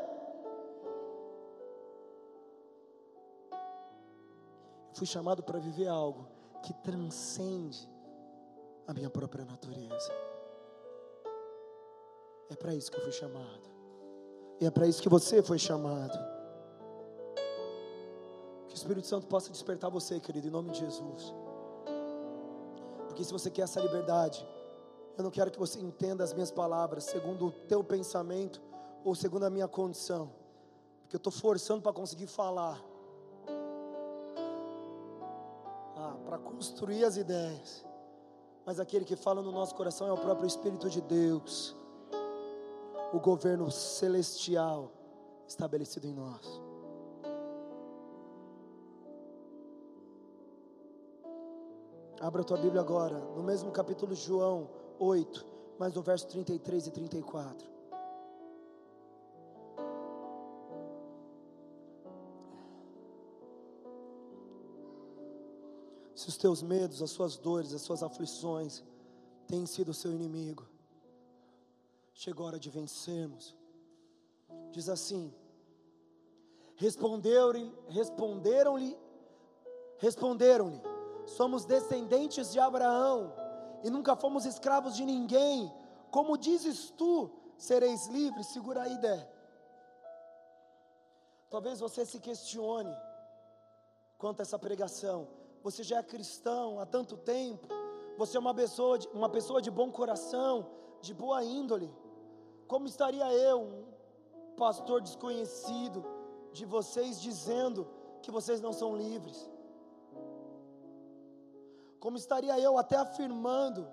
Fui chamado para viver algo que transcende a minha própria natureza. É para isso que eu fui chamado. E é para isso que você foi chamado. Que o Espírito Santo possa despertar você, querido, em nome de Jesus. Porque se você quer essa liberdade, eu não quero que você entenda as minhas palavras segundo o teu pensamento ou segundo a minha condição. Porque eu estou forçando para conseguir falar. Ah, para construir as ideias. Mas aquele que fala no nosso coração é o próprio Espírito de Deus o governo celestial estabelecido em nós. Abra a tua Bíblia agora, no mesmo capítulo João 8, mas no verso 33 e 34. Se os teus medos, as suas dores, as suas aflições têm sido o seu inimigo, chegou a hora de vencermos. Diz assim: Responderam-lhe, responderam-lhe, responderam-lhe: Somos descendentes de Abraão e nunca fomos escravos de ninguém. Como dizes tu, sereis livres? Segura aí, Dé. Talvez você se questione quanto a essa pregação. Você já é cristão há tanto tempo. Você é uma pessoa de, uma pessoa de bom coração, de boa índole. Como estaria eu, um pastor desconhecido de vocês, dizendo que vocês não são livres? Como estaria eu até afirmando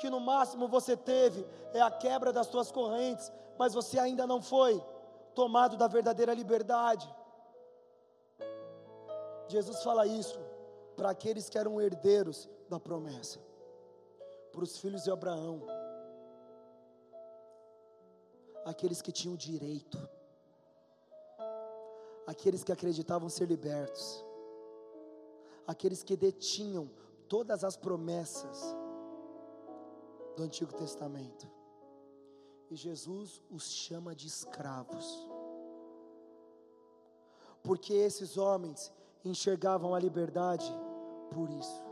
que no máximo você teve é a quebra das suas correntes, mas você ainda não foi tomado da verdadeira liberdade? Jesus fala isso para aqueles que eram herdeiros da promessa, para os filhos de Abraão aqueles que tinham direito, aqueles que acreditavam ser libertos, aqueles que detinham todas as promessas do Antigo Testamento. E Jesus os chama de escravos, porque esses homens enxergavam a liberdade por isso,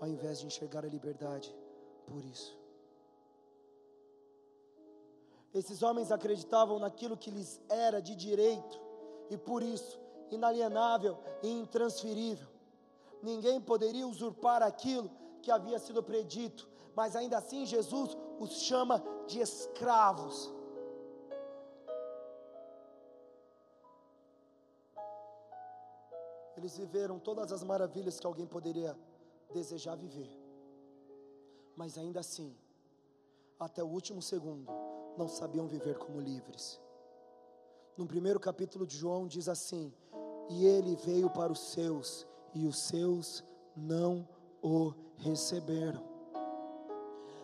ao invés de enxergar a liberdade por isso. Esses homens acreditavam naquilo que lhes era de direito e por isso inalienável e intransferível. Ninguém poderia usurpar aquilo que havia sido predito, mas ainda assim Jesus os chama de escravos. Eles viveram todas as maravilhas que alguém poderia desejar viver, mas ainda assim, até o último segundo, não sabiam viver como livres. No primeiro capítulo de João diz assim: E ele veio para os seus, e os seus não o receberam.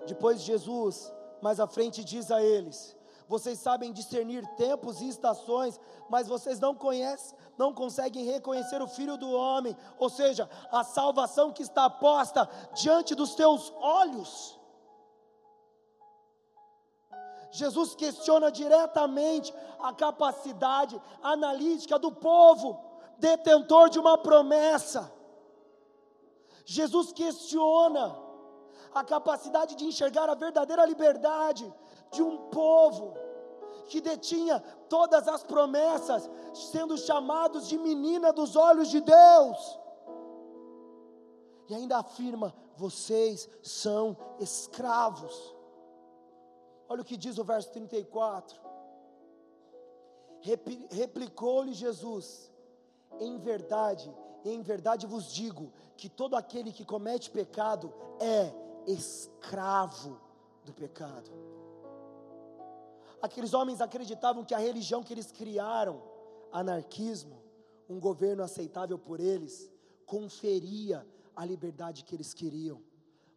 Depois Jesus, mais à frente, diz a eles: Vocês sabem discernir tempos e estações, mas vocês não conhecem, não conseguem reconhecer o Filho do Homem, ou seja, a salvação que está posta diante dos teus olhos. Jesus questiona diretamente a capacidade analítica do povo, detentor de uma promessa. Jesus questiona a capacidade de enxergar a verdadeira liberdade de um povo que detinha todas as promessas, sendo chamados de menina dos olhos de Deus. E ainda afirma: vocês são escravos. Olha o que diz o verso 34. Replicou-lhe Jesus: Em verdade, em verdade vos digo que todo aquele que comete pecado é escravo do pecado. Aqueles homens acreditavam que a religião que eles criaram, anarquismo, um governo aceitável por eles, conferia a liberdade que eles queriam.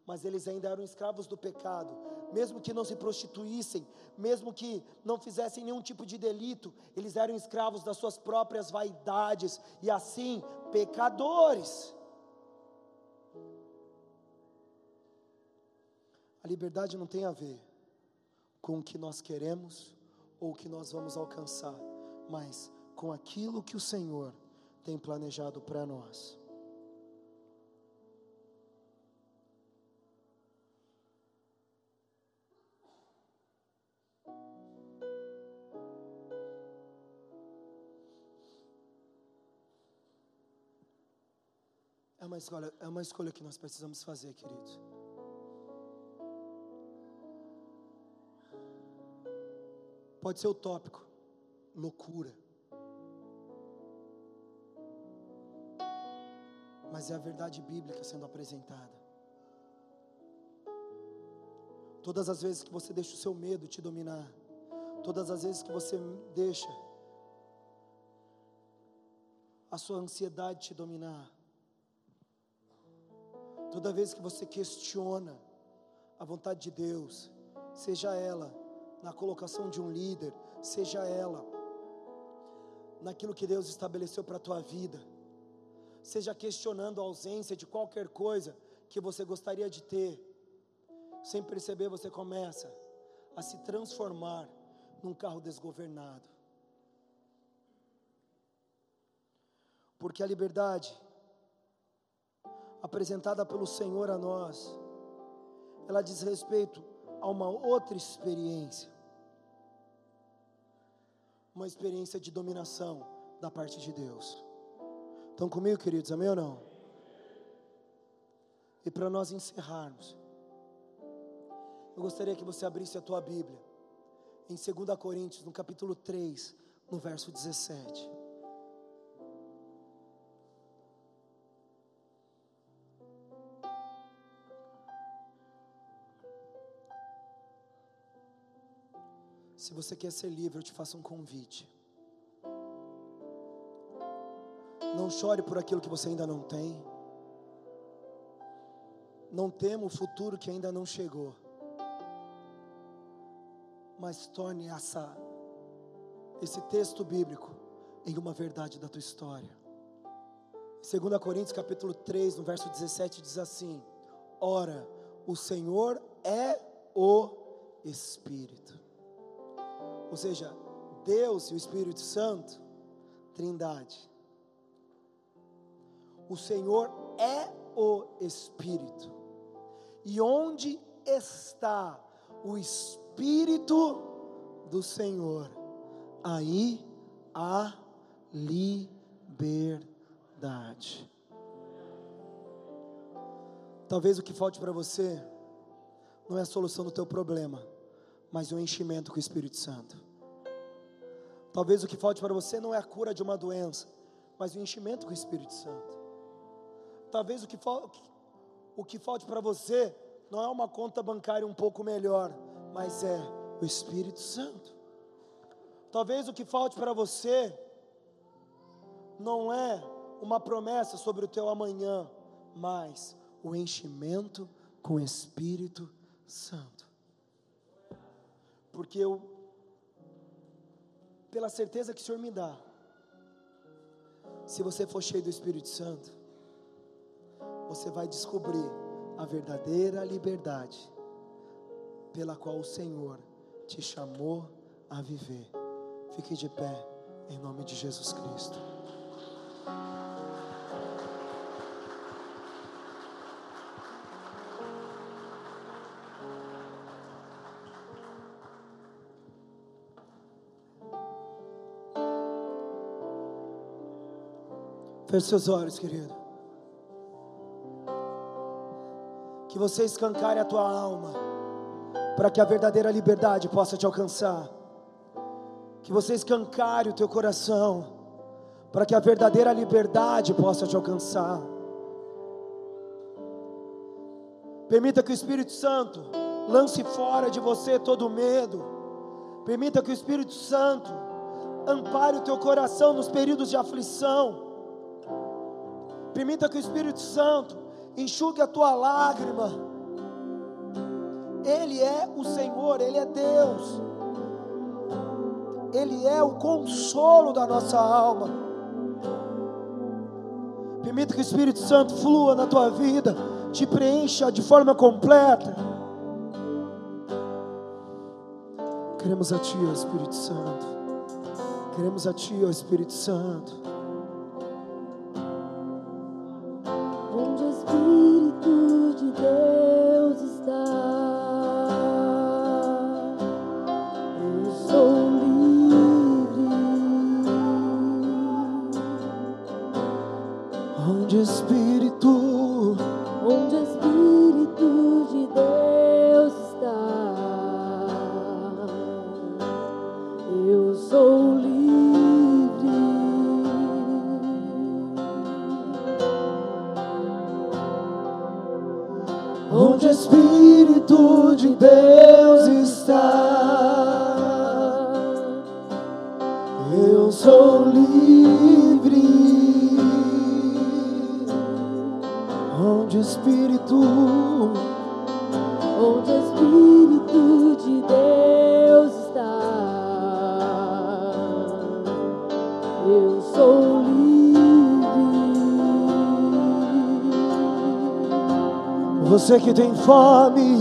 Mas eles ainda eram escravos do pecado, mesmo que não se prostituíssem, mesmo que não fizessem nenhum tipo de delito, eles eram escravos das suas próprias vaidades e assim pecadores. A liberdade não tem a ver com o que nós queremos ou o que nós vamos alcançar, mas com aquilo que o Senhor tem planejado para nós. É uma escolha, é uma escolha que nós precisamos fazer, querido. Pode ser utópico, loucura. Mas é a verdade bíblica sendo apresentada. Todas as vezes que você deixa o seu medo te dominar, todas as vezes que você deixa a sua ansiedade te dominar, toda vez que você questiona a vontade de Deus, seja ela na colocação de um líder, seja ela naquilo que Deus estabeleceu para a tua vida, seja questionando a ausência de qualquer coisa que você gostaria de ter, sem perceber você começa a se transformar num carro desgovernado. Porque a liberdade apresentada pelo Senhor a nós, ela diz respeito a uma outra experiência uma experiência de dominação da parte de Deus. Estão comigo, queridos? Amém ou não? E para nós encerrarmos, eu gostaria que você abrisse a tua Bíblia em 2 Coríntios, no capítulo 3, no verso 17. Se você quer ser livre, eu te faço um convite. Não chore por aquilo que você ainda não tem. Não tema o futuro que ainda não chegou. Mas torne essa esse texto bíblico em uma verdade da tua história. 2 Coríntios capítulo 3, no verso 17 diz assim: Ora, o Senhor é o Espírito. Ou seja, Deus e o Espírito Santo, Trindade. O Senhor é o Espírito. E onde está o Espírito do Senhor? Aí há liberdade. Talvez o que falte para você não é a solução do teu problema mas o enchimento com o Espírito Santo. Talvez o que falte para você não é a cura de uma doença, mas o enchimento com o Espírito Santo. Talvez o que, o que falte para você não é uma conta bancária um pouco melhor, mas é o Espírito Santo. Talvez o que falte para você não é uma promessa sobre o teu amanhã, mas o enchimento com o Espírito Santo porque eu, pela certeza que o Senhor me dá, se você for cheio do Espírito Santo, você vai descobrir a verdadeira liberdade pela qual o Senhor te chamou a viver. Fique de pé, em nome de Jesus Cristo. Feche seus olhos, querido. Que você escancare a tua alma, para que a verdadeira liberdade possa te alcançar. Que você escancare o teu coração, para que a verdadeira liberdade possa te alcançar. Permita que o Espírito Santo lance fora de você todo medo. Permita que o Espírito Santo ampare o teu coração nos períodos de aflição. Permita que o Espírito Santo enxugue a tua lágrima. Ele é o Senhor, Ele é Deus. Ele é o consolo da nossa alma. Permita que o Espírito Santo flua na tua vida, te preencha de forma completa. Queremos a Ti, ó Espírito Santo. Queremos a Ti, ó Espírito Santo. Você que tem fome,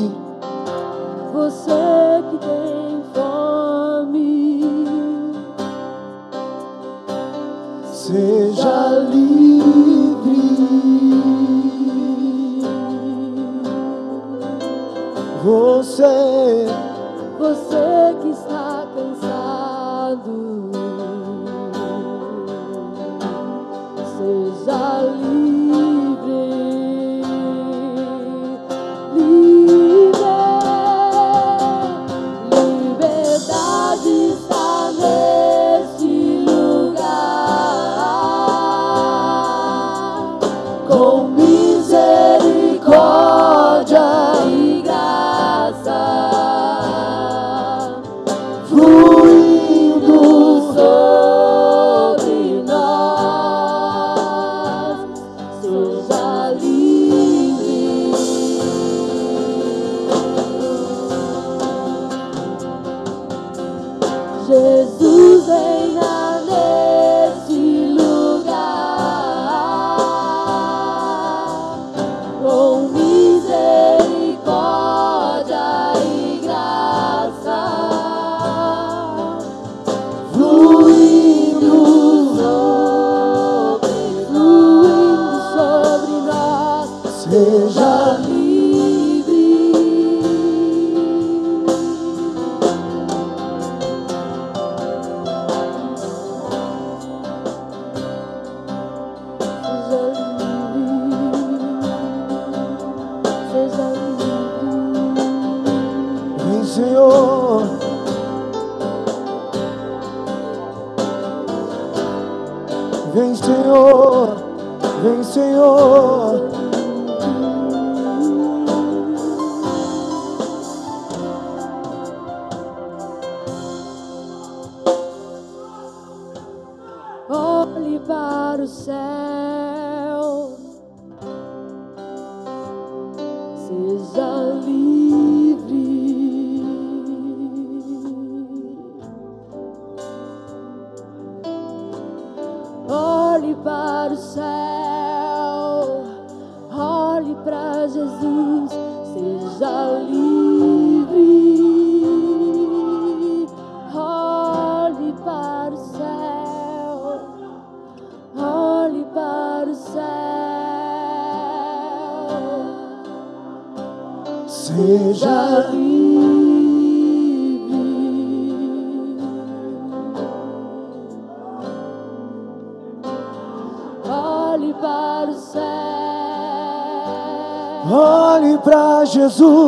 Jesus,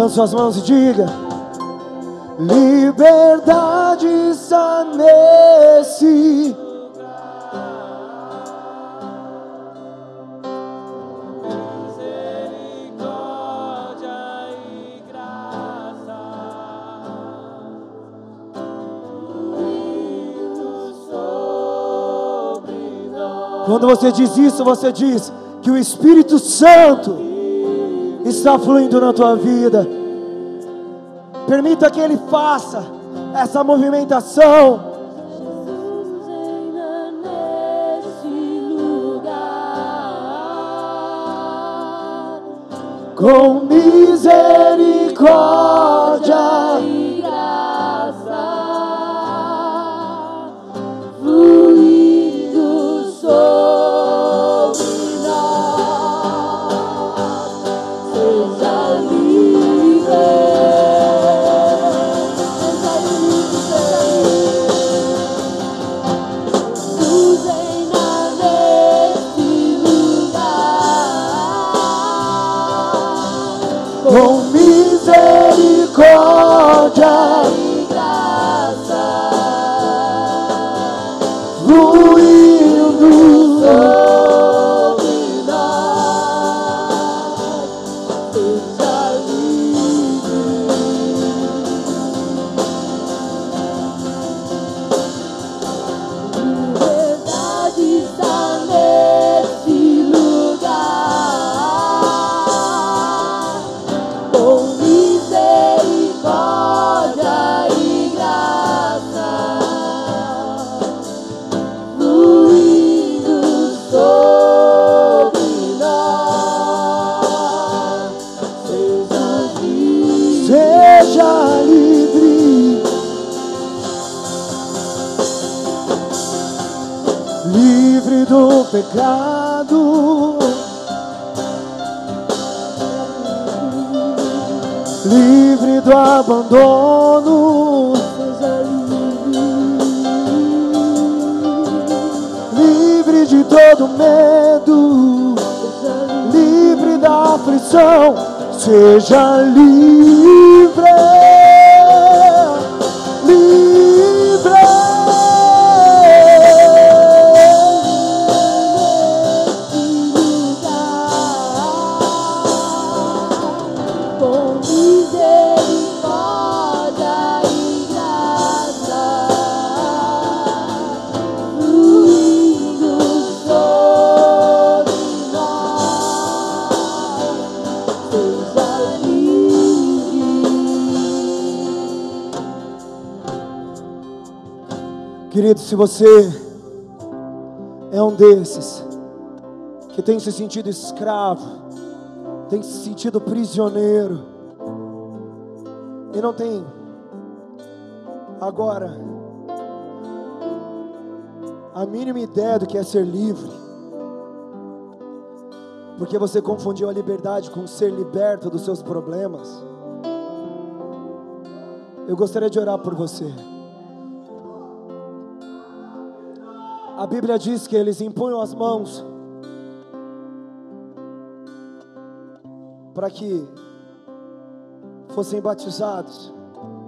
levante suas mãos e diga: Liberdade está nesse. Quando você diz isso, você diz que o Espírito Santo está fluindo na tua vida. Permita que Ele faça essa movimentação. Com misericórdia. Livre. Querido, se você é um desses que tem se sentido escravo, tem se sentido prisioneiro e não tem agora a mínima ideia do que é ser livre, porque você confundiu a liberdade com ser liberto dos seus problemas. Eu gostaria de orar por você. A Bíblia diz que eles impunham as mãos para que fossem batizados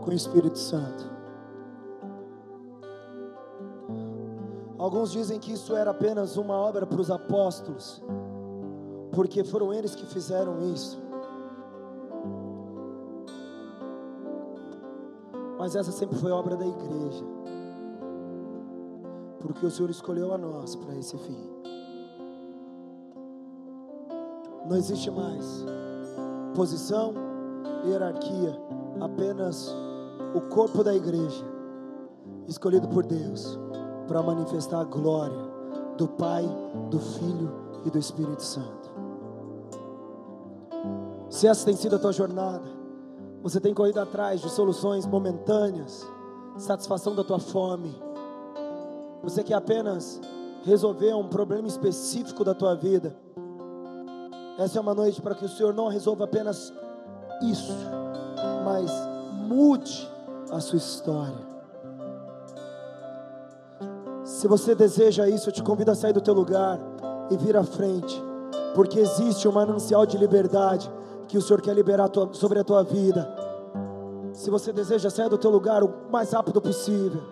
com o Espírito Santo. Alguns dizem que isso era apenas uma obra para os apóstolos, porque foram eles que fizeram isso. Mas essa sempre foi obra da igreja, porque o Senhor escolheu a nós para esse fim. Não existe mais posição, hierarquia, apenas o corpo da igreja, escolhido por Deus para manifestar a glória do Pai, do Filho e do Espírito Santo. Se essa tem sido a tua jornada, você tem corrido atrás de soluções momentâneas, satisfação da tua fome. Você quer apenas resolver um problema específico da tua vida. Essa é uma noite para que o Senhor não resolva apenas isso, mas mude a sua história. Se você deseja isso, eu te convido a sair do teu lugar e vir à frente, porque existe um manancial de liberdade que o Senhor quer liberar sobre a tua vida. Se você deseja sair do teu lugar o mais rápido possível.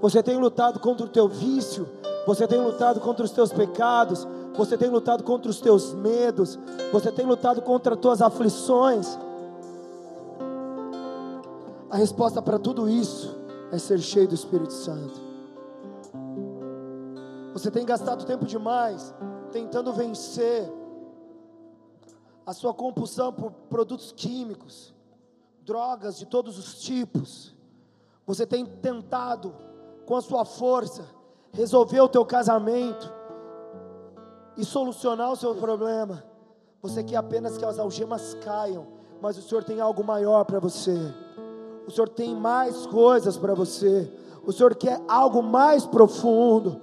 Você tem lutado contra o teu vício, você tem lutado contra os teus pecados, você tem lutado contra os teus medos, você tem lutado contra as tuas aflições. A resposta para tudo isso é ser cheio do Espírito Santo. Você tem gastado tempo demais tentando vencer a sua compulsão por produtos químicos, drogas de todos os tipos. Você tem tentado com a sua força resolver o teu casamento e solucionar o seu problema. Você quer apenas que as algemas caiam, mas o Senhor tem algo maior para você. O Senhor tem mais coisas para você. O Senhor quer algo mais profundo.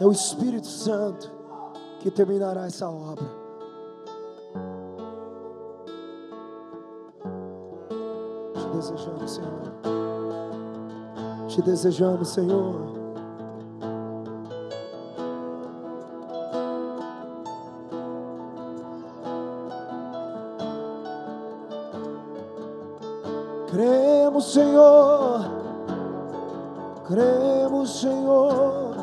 É o Espírito Santo que terminará essa obra. Desejamos, Senhor. Te desejamos, Senhor. Cremos, Senhor. Cremos, Senhor.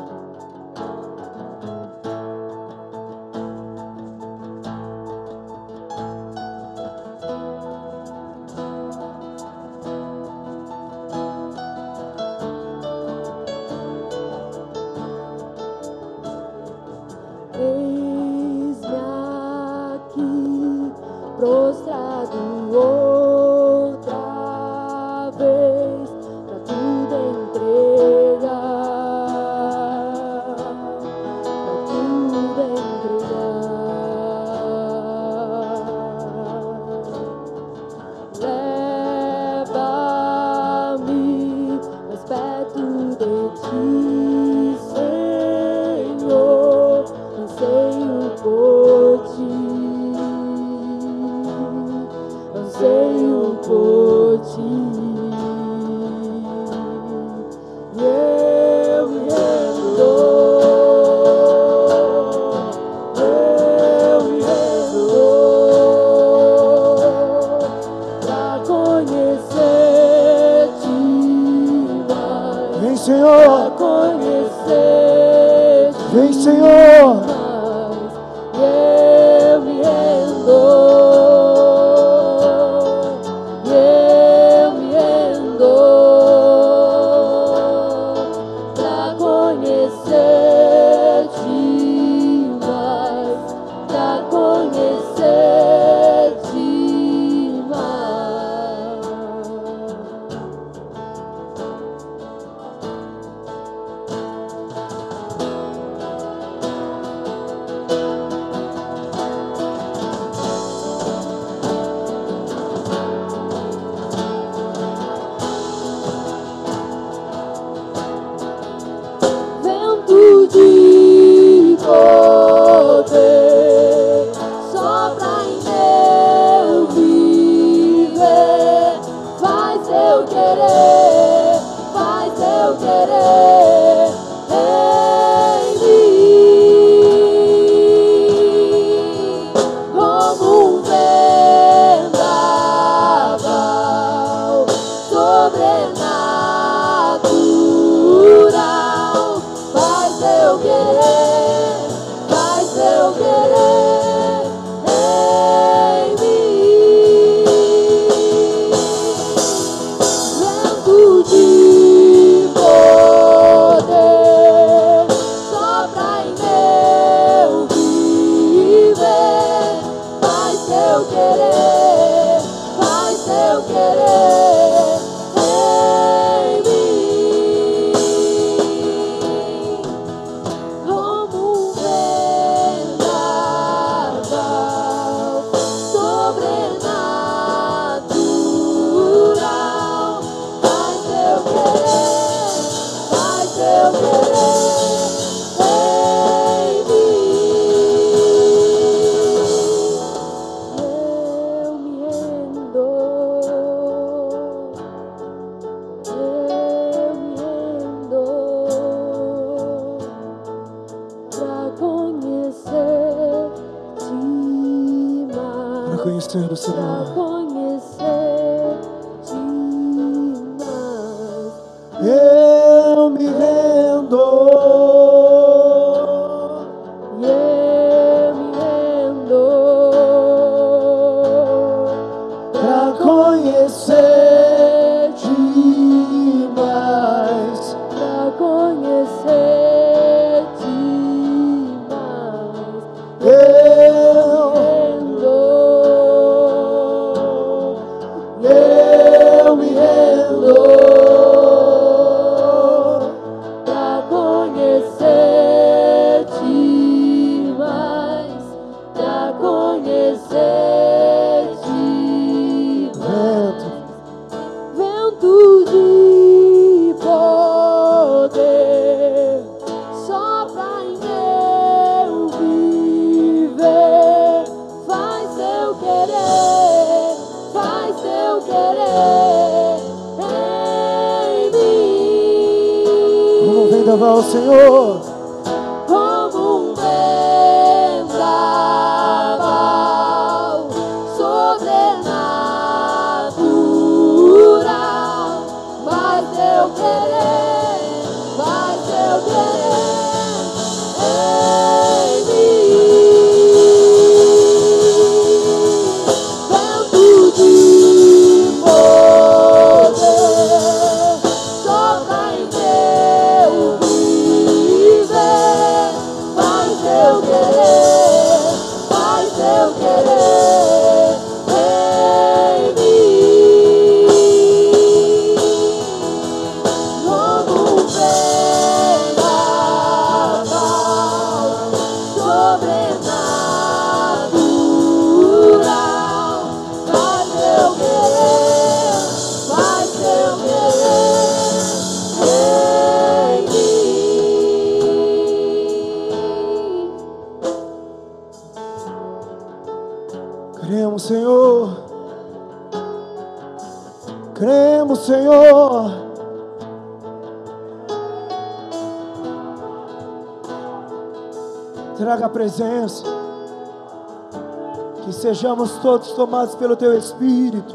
Sejamos todos tomados pelo Teu Espírito.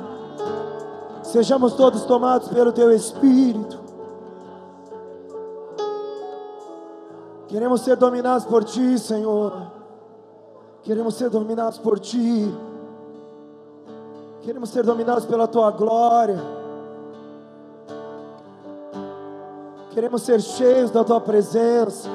Sejamos todos tomados pelo Teu Espírito. Queremos ser dominados por Ti, Senhor. Queremos ser dominados por Ti. Queremos ser dominados pela Tua glória. Queremos ser cheios da Tua presença.